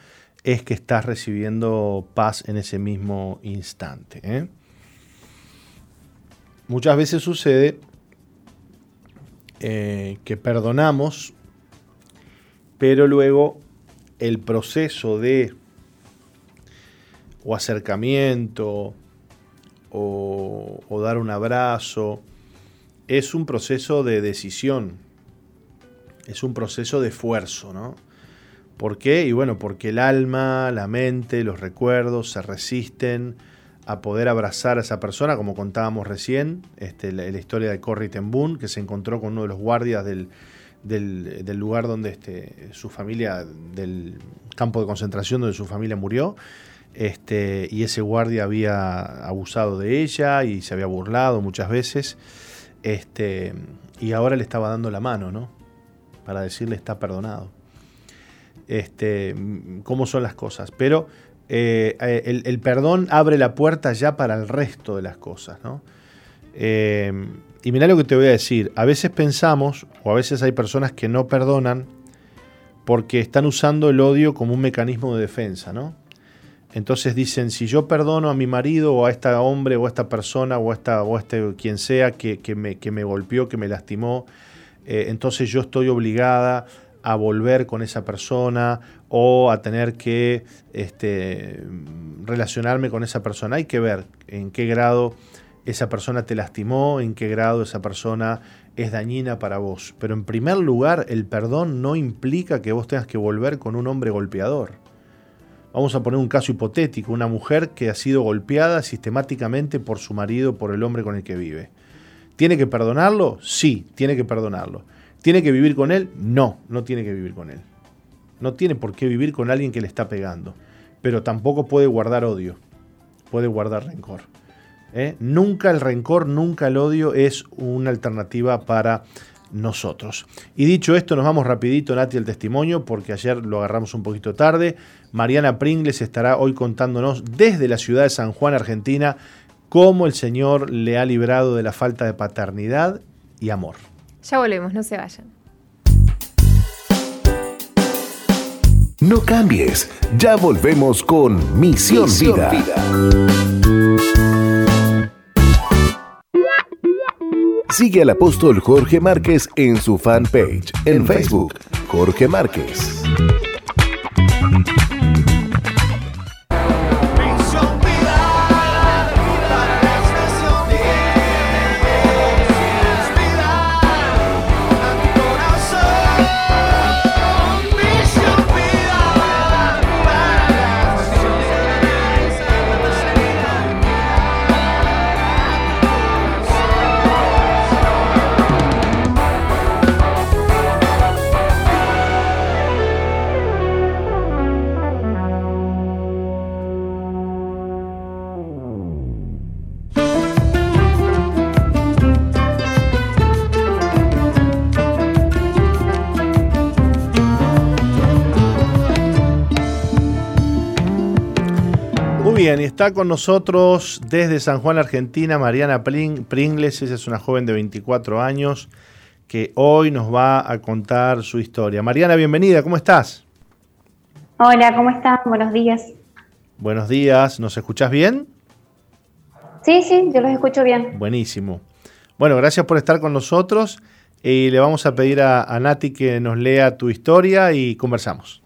es que estás recibiendo paz en ese mismo instante. ¿eh? Muchas veces sucede eh, que perdonamos, pero luego el proceso de o acercamiento o, dar un abrazo. Es un proceso de decisión, es un proceso de esfuerzo, ¿no? ¿Por qué? Y bueno, porque el alma, la mente, los recuerdos se resisten a poder abrazar a esa persona, como contábamos recién, este, la, historia de Corrie ten Boom, que se encontró con uno de los guardias del, del, lugar donde este, su familia, del campo de concentración donde su familia murió, este, y ese guardia había abusado de ella y se había burlado muchas veces, este, y ahora le estaba dando la mano, ¿no? Para decirle está perdonado. Este, cómo son las cosas. Pero eh, el, el, perdón abre la puerta ya para el resto de las cosas, ¿no? Eh, y mira lo que te voy a decir. A veces pensamos, o a veces hay personas que no perdonan porque están usando el odio como un mecanismo de defensa, ¿no? Entonces dicen, si yo perdono a mi marido o a este hombre o a esta persona o a, esta, o este quien sea que, me, que, me, golpeó, que me lastimó, eh, entonces yo estoy obligada a volver con esa persona o a tener que este, relacionarme con esa persona. Hay que ver en qué grado esa persona te lastimó, en qué grado esa persona es dañina para vos. Pero en primer lugar, el perdón no implica que vos tengas que volver con un hombre golpeador. Vamos a poner un caso hipotético, una mujer que ha sido golpeada sistemáticamente por su marido, por el hombre con el que vive. ¿Tiene que perdonarlo? Sí, tiene que perdonarlo. ¿Tiene que vivir con él? No, no tiene que vivir con él. No tiene por qué vivir con alguien que le está pegando. Pero tampoco puede guardar odio, puede guardar rencor. ¿eh? Nunca el rencor, nunca el odio es una alternativa para nosotros. Y dicho esto, nos vamos rapidito, Nati, el testimonio, porque ayer lo agarramos un poquito tarde. Mariana Pringles estará hoy contándonos desde la ciudad de San Juan, Argentina, cómo el Señor le ha librado de la falta de paternidad y amor. Ya volvemos, no se vayan. No cambies, ya volvemos con Misión, Vida. Sigue al apóstol Jorge Márquez en su fanpage en Facebook, Jorge Márquez. Está con nosotros desde San Juan, Argentina, Mariana Pringles. Ella es una joven de 24 años que hoy nos va a contar su historia. Mariana, bienvenida, ¿cómo estás? Hola, ¿cómo estás? Buenos días. Buenos días, ¿nos escuchás bien? Sí, sí, yo los escucho bien. Buenísimo. Bueno, gracias por estar con nosotros y le vamos a pedir a, a Nati que nos lea tu historia y conversamos.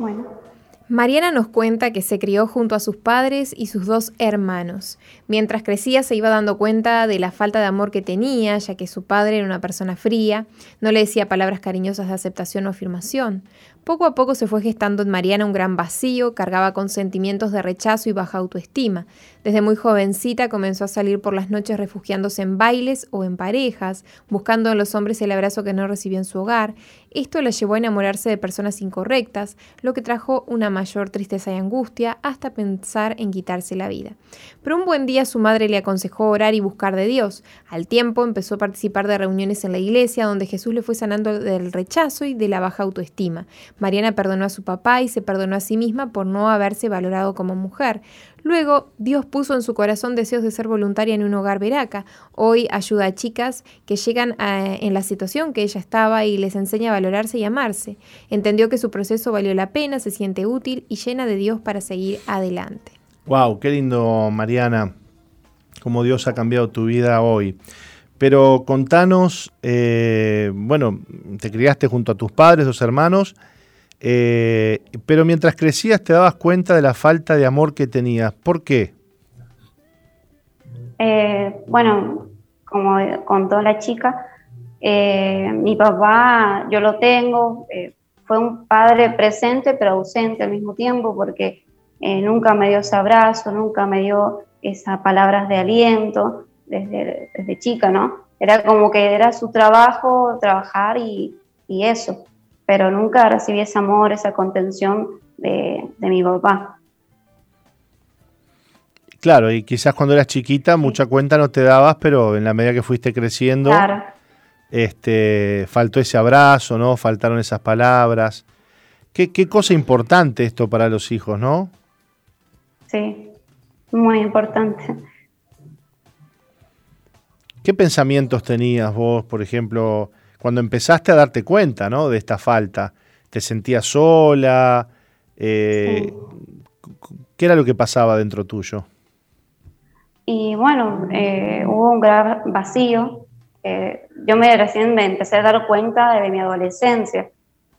Bueno. Mariana nos cuenta que se crió junto a sus padres y sus dos hermanos. Mientras crecía se iba dando cuenta de la falta de amor que tenía, ya que su padre era una persona fría, no le decía palabras cariñosas de aceptación o afirmación. Poco a poco se fue gestando en Mariana un gran vacío, cargaba con sentimientos de rechazo y baja autoestima. Desde muy jovencita comenzó a salir por las noches refugiándose en bailes o en parejas, buscando en los hombres el abrazo que no recibía en su hogar. Esto la llevó a enamorarse de personas incorrectas, lo que trajo una mayor tristeza y angustia hasta pensar en quitarse la vida. Pero un buen día su madre le aconsejó orar y buscar de Dios. Al tiempo empezó a participar de reuniones en la iglesia donde Jesús le fue sanando del rechazo y de la baja autoestima. Mariana perdonó a su papá y se perdonó a sí misma por no haberse valorado como mujer. Luego, Dios puso en su corazón deseos de ser voluntaria en un hogar veraca. Hoy ayuda a chicas que llegan en la situación que ella estaba y les enseña a valorarse y amarse. Entendió que su proceso valió la pena, se siente útil y llena de Dios para seguir adelante. Wow, qué lindo, Mariana, cómo Dios ha cambiado tu vida hoy. Pero contanos, eh, bueno, te criaste junto a tus padres, dos hermanos. Eh, pero mientras crecías te dabas cuenta de la falta de amor que tenías. ¿Por qué? Eh, bueno, como contó la chica, eh, mi papá, yo lo tengo, fue un padre presente pero ausente al mismo tiempo porque nunca me dio ese abrazo, nunca me dio esas palabras de aliento desde, chica, ¿no? Era como que era su trabajo, trabajar y eso pero nunca recibí ese amor, esa contención de, mi papá. Claro, y quizás cuando eras chiquita mucha cuenta no te dabas, pero en la medida que fuiste creciendo, este, faltó ese abrazo, ¿no? Faltaron esas palabras. Qué, qué cosa importante esto para los hijos, ¿no? Sí, muy importante. ¿Qué pensamientos tenías vos, por ejemplo, cuando empezaste a darte cuenta ¿no? de esta falta? ¿Te sentías sola? Eh, ¿Qué era lo que pasaba dentro tuyo? Y bueno, eh, hubo un gran vacío. yo me recién me empecé a dar cuenta de mi adolescencia.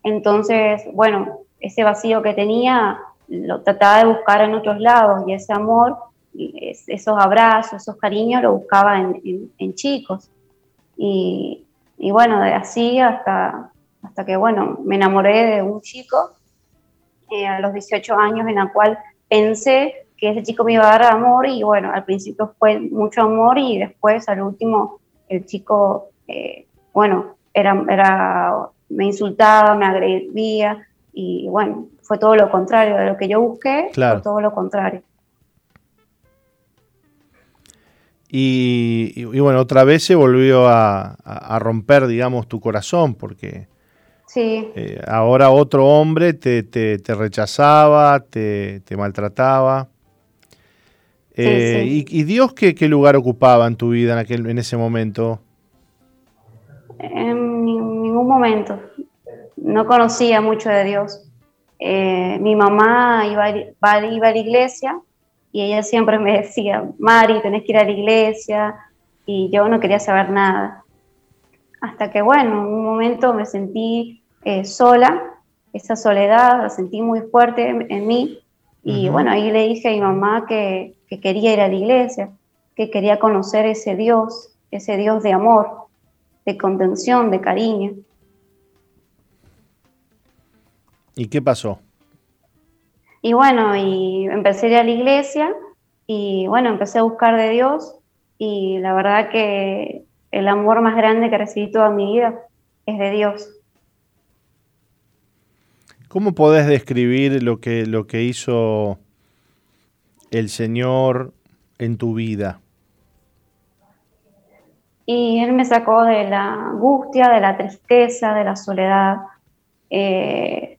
Entonces, bueno, ese vacío que tenía lo trataba de buscar en otros lados y ese amor esos abrazos, esos cariños lo buscaba en, chicos. Y, bueno, de así hasta, hasta que, bueno, me enamoré de un chico eh, a los 18 años en la cual pensé que ese chico me iba a dar amor y bueno, al principio fue mucho amor y después al último el chico, eh, bueno, era, era, me insultaba, me agredía y bueno, fue todo lo contrario de lo que yo busqué, fue todo lo contrario. Y, bueno, otra vez se volvió a, romper, digamos, tu corazón, porque sí. Eh, ahora otro hombre te, rechazaba, te, maltrataba. Eh, y, Dios qué, lugar ocupaba en tu vida en, aquel, en ese momento? En ningún momento. No conocía mucho de Dios. Eh, mi mamá iba, iba a la iglesia, y ella siempre me decía, Mari, tenés que ir a la iglesia, y yo no quería saber nada. Hasta que, bueno, en un momento me sentí eh, sola, esa soledad la sentí muy fuerte en, mí, y bueno, ahí le dije a mi mamá que, que quería ir a la iglesia, que quería conocer ese Dios, ese Dios de amor, de contención, de cariño. ¿Y qué pasó? Y bueno, y empecé a ir a la iglesia y bueno, empecé a buscar de Dios y la verdad que el amor más grande que recibí toda mi vida es de Dios. ¿Cómo podés describir lo que, lo que hizo el Señor en tu vida? Y Él me sacó de la angustia, de la tristeza, de la soledad. Eh,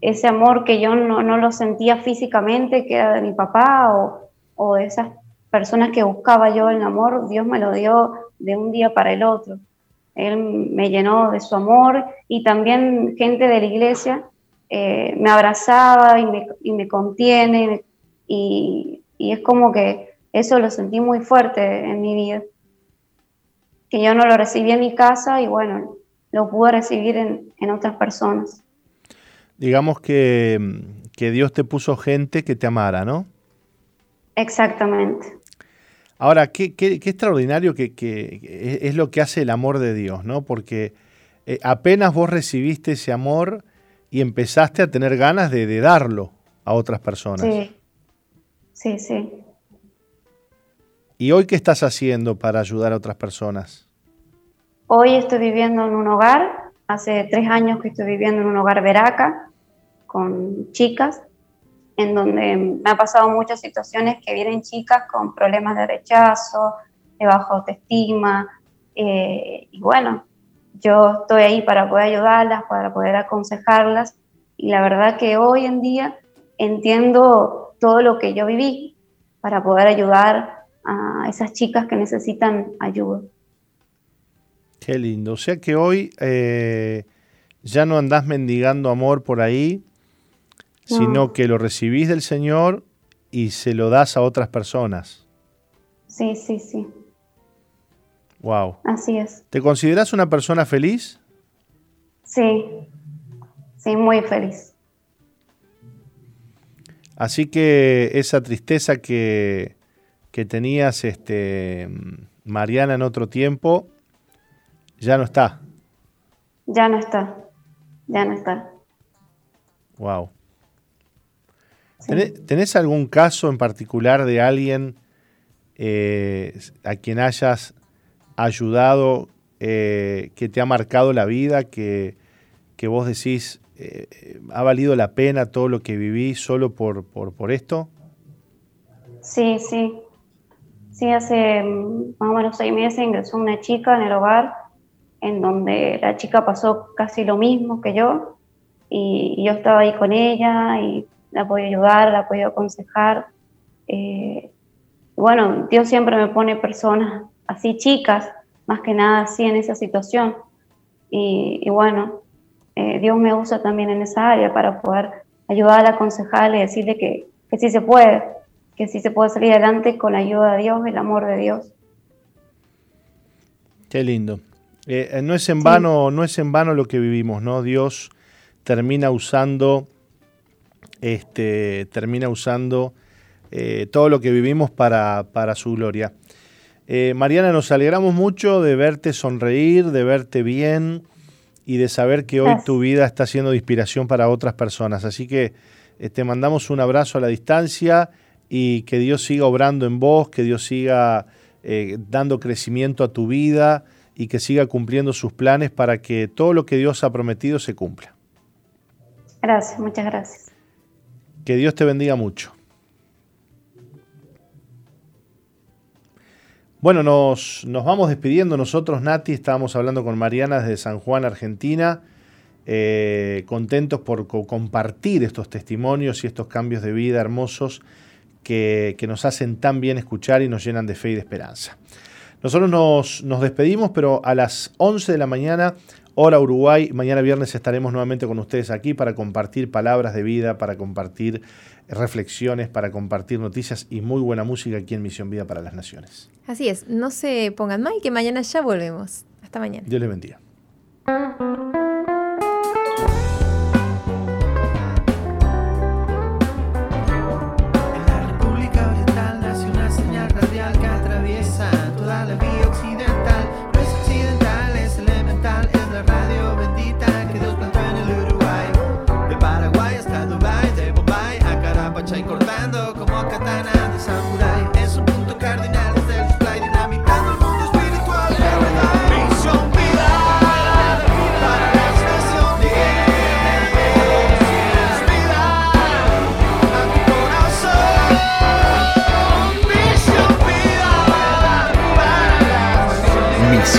ese amor que yo no, lo sentía físicamente, que era de mi papá o, o, de esas personas que buscaba yo el amor, Dios me lo dio de un día para el otro. Él me llenó de su amor y también gente de la iglesia eh, me abrazaba y me, y me contiene y, y, es como que eso lo sentí muy fuerte en mi vida, que yo no lo recibí en mi casa y bueno, lo pude recibir en, en otras personas digamos que, Dios te puso gente que te amara, ¿no? Exactamente. Ahora, qué, qué, extraordinario que, es lo que hace el amor de Dios, ¿no? Porque eh, apenas vos recibiste ese amor y empezaste a tener ganas de, de darlo a otras personas. Sí, sí, sí. ¿Y hoy qué estás haciendo para ayudar a otras personas? Hoy estoy viviendo en un hogar, hace tres años que estoy viviendo en un hogar Veraca, con chicas, en donde me ha pasado muchas situaciones que vienen chicas con problemas de rechazo, de baja autoestima, eh, y bueno, yo estoy ahí para poder ayudarlas, para poder aconsejarlas, y la verdad que hoy en día entiendo todo lo que yo viví para poder ayudar a esas chicas que necesitan ayuda. Qué lindo. O sea que hoy eh, ya no andás mendigando amor por ahí, sino que lo recibís del Señor y se lo das a otras personas. Sí, sí, sí. Wow. Así es. ¿Te consideras una persona feliz? Sí, sí, muy feliz. Así que esa tristeza que, que tenías, este, Mariana, en otro tiempo, ya no está. Ya no está, ya no está. Wow. ¿Tenés algún caso en particular de alguien eh, a quien hayas ayudado, eh, que te ha marcado la vida, que, vos decís, eh, ha valido la pena todo lo que viví solo por, por, esto? Sí, sí. Sí, hace mm, más o menos seis meses ingresó una chica en el hogar en donde la chica pasó casi lo mismo que yo y, yo estaba ahí con ella y la podía ayudar, la podía aconsejar. Eh, bueno, Dios siempre me pone personas así chicas, más que nada así en esa situación. Y, bueno, eh, Dios me usa también en esa área para poder ayudarla, aconsejarle y decirle que, que sí se puede, que sí se puede salir adelante con la ayuda de Dios, el amor de Dios. Qué lindo. Eh, eh, no es en vano, no es en vano lo que vivimos, ¿no? Dios termina usando, este, termina usando eh, todo lo que vivimos para, para su gloria. Mariana, nos alegramos mucho de verte sonreír, de verte bien y de saber que hoy tu vida está siendo de inspiración para otras personas. Así que te mandamos un abrazo a la distancia y que Dios siga obrando en vos, que Dios siga dando crecimiento a tu vida y que siga cumpliendo sus planes para que todo lo que Dios ha prometido se cumpla. Gracias, muchas gracias. Que Dios te bendiga mucho. Bueno, nos, nos vamos despidiendo nosotros, Nati. Estábamos hablando con Mariana desde San Juan, Argentina. Eh, contentos por compartir estos testimonios y estos cambios de vida hermosos que, que nos hacen tan bien escuchar y nos llenan de fe y de esperanza. Nosotros nos, despedimos, pero a las 11 de la mañana, hora Uruguay, mañana viernes estaremos nuevamente con ustedes aquí para compartir palabras de vida, para compartir reflexiones, para compartir noticias y muy buena música aquí en Misión Vida para las Naciones. Así es, no se pongan mal que mañana ya volvemos. Hasta mañana. Dios les bendiga.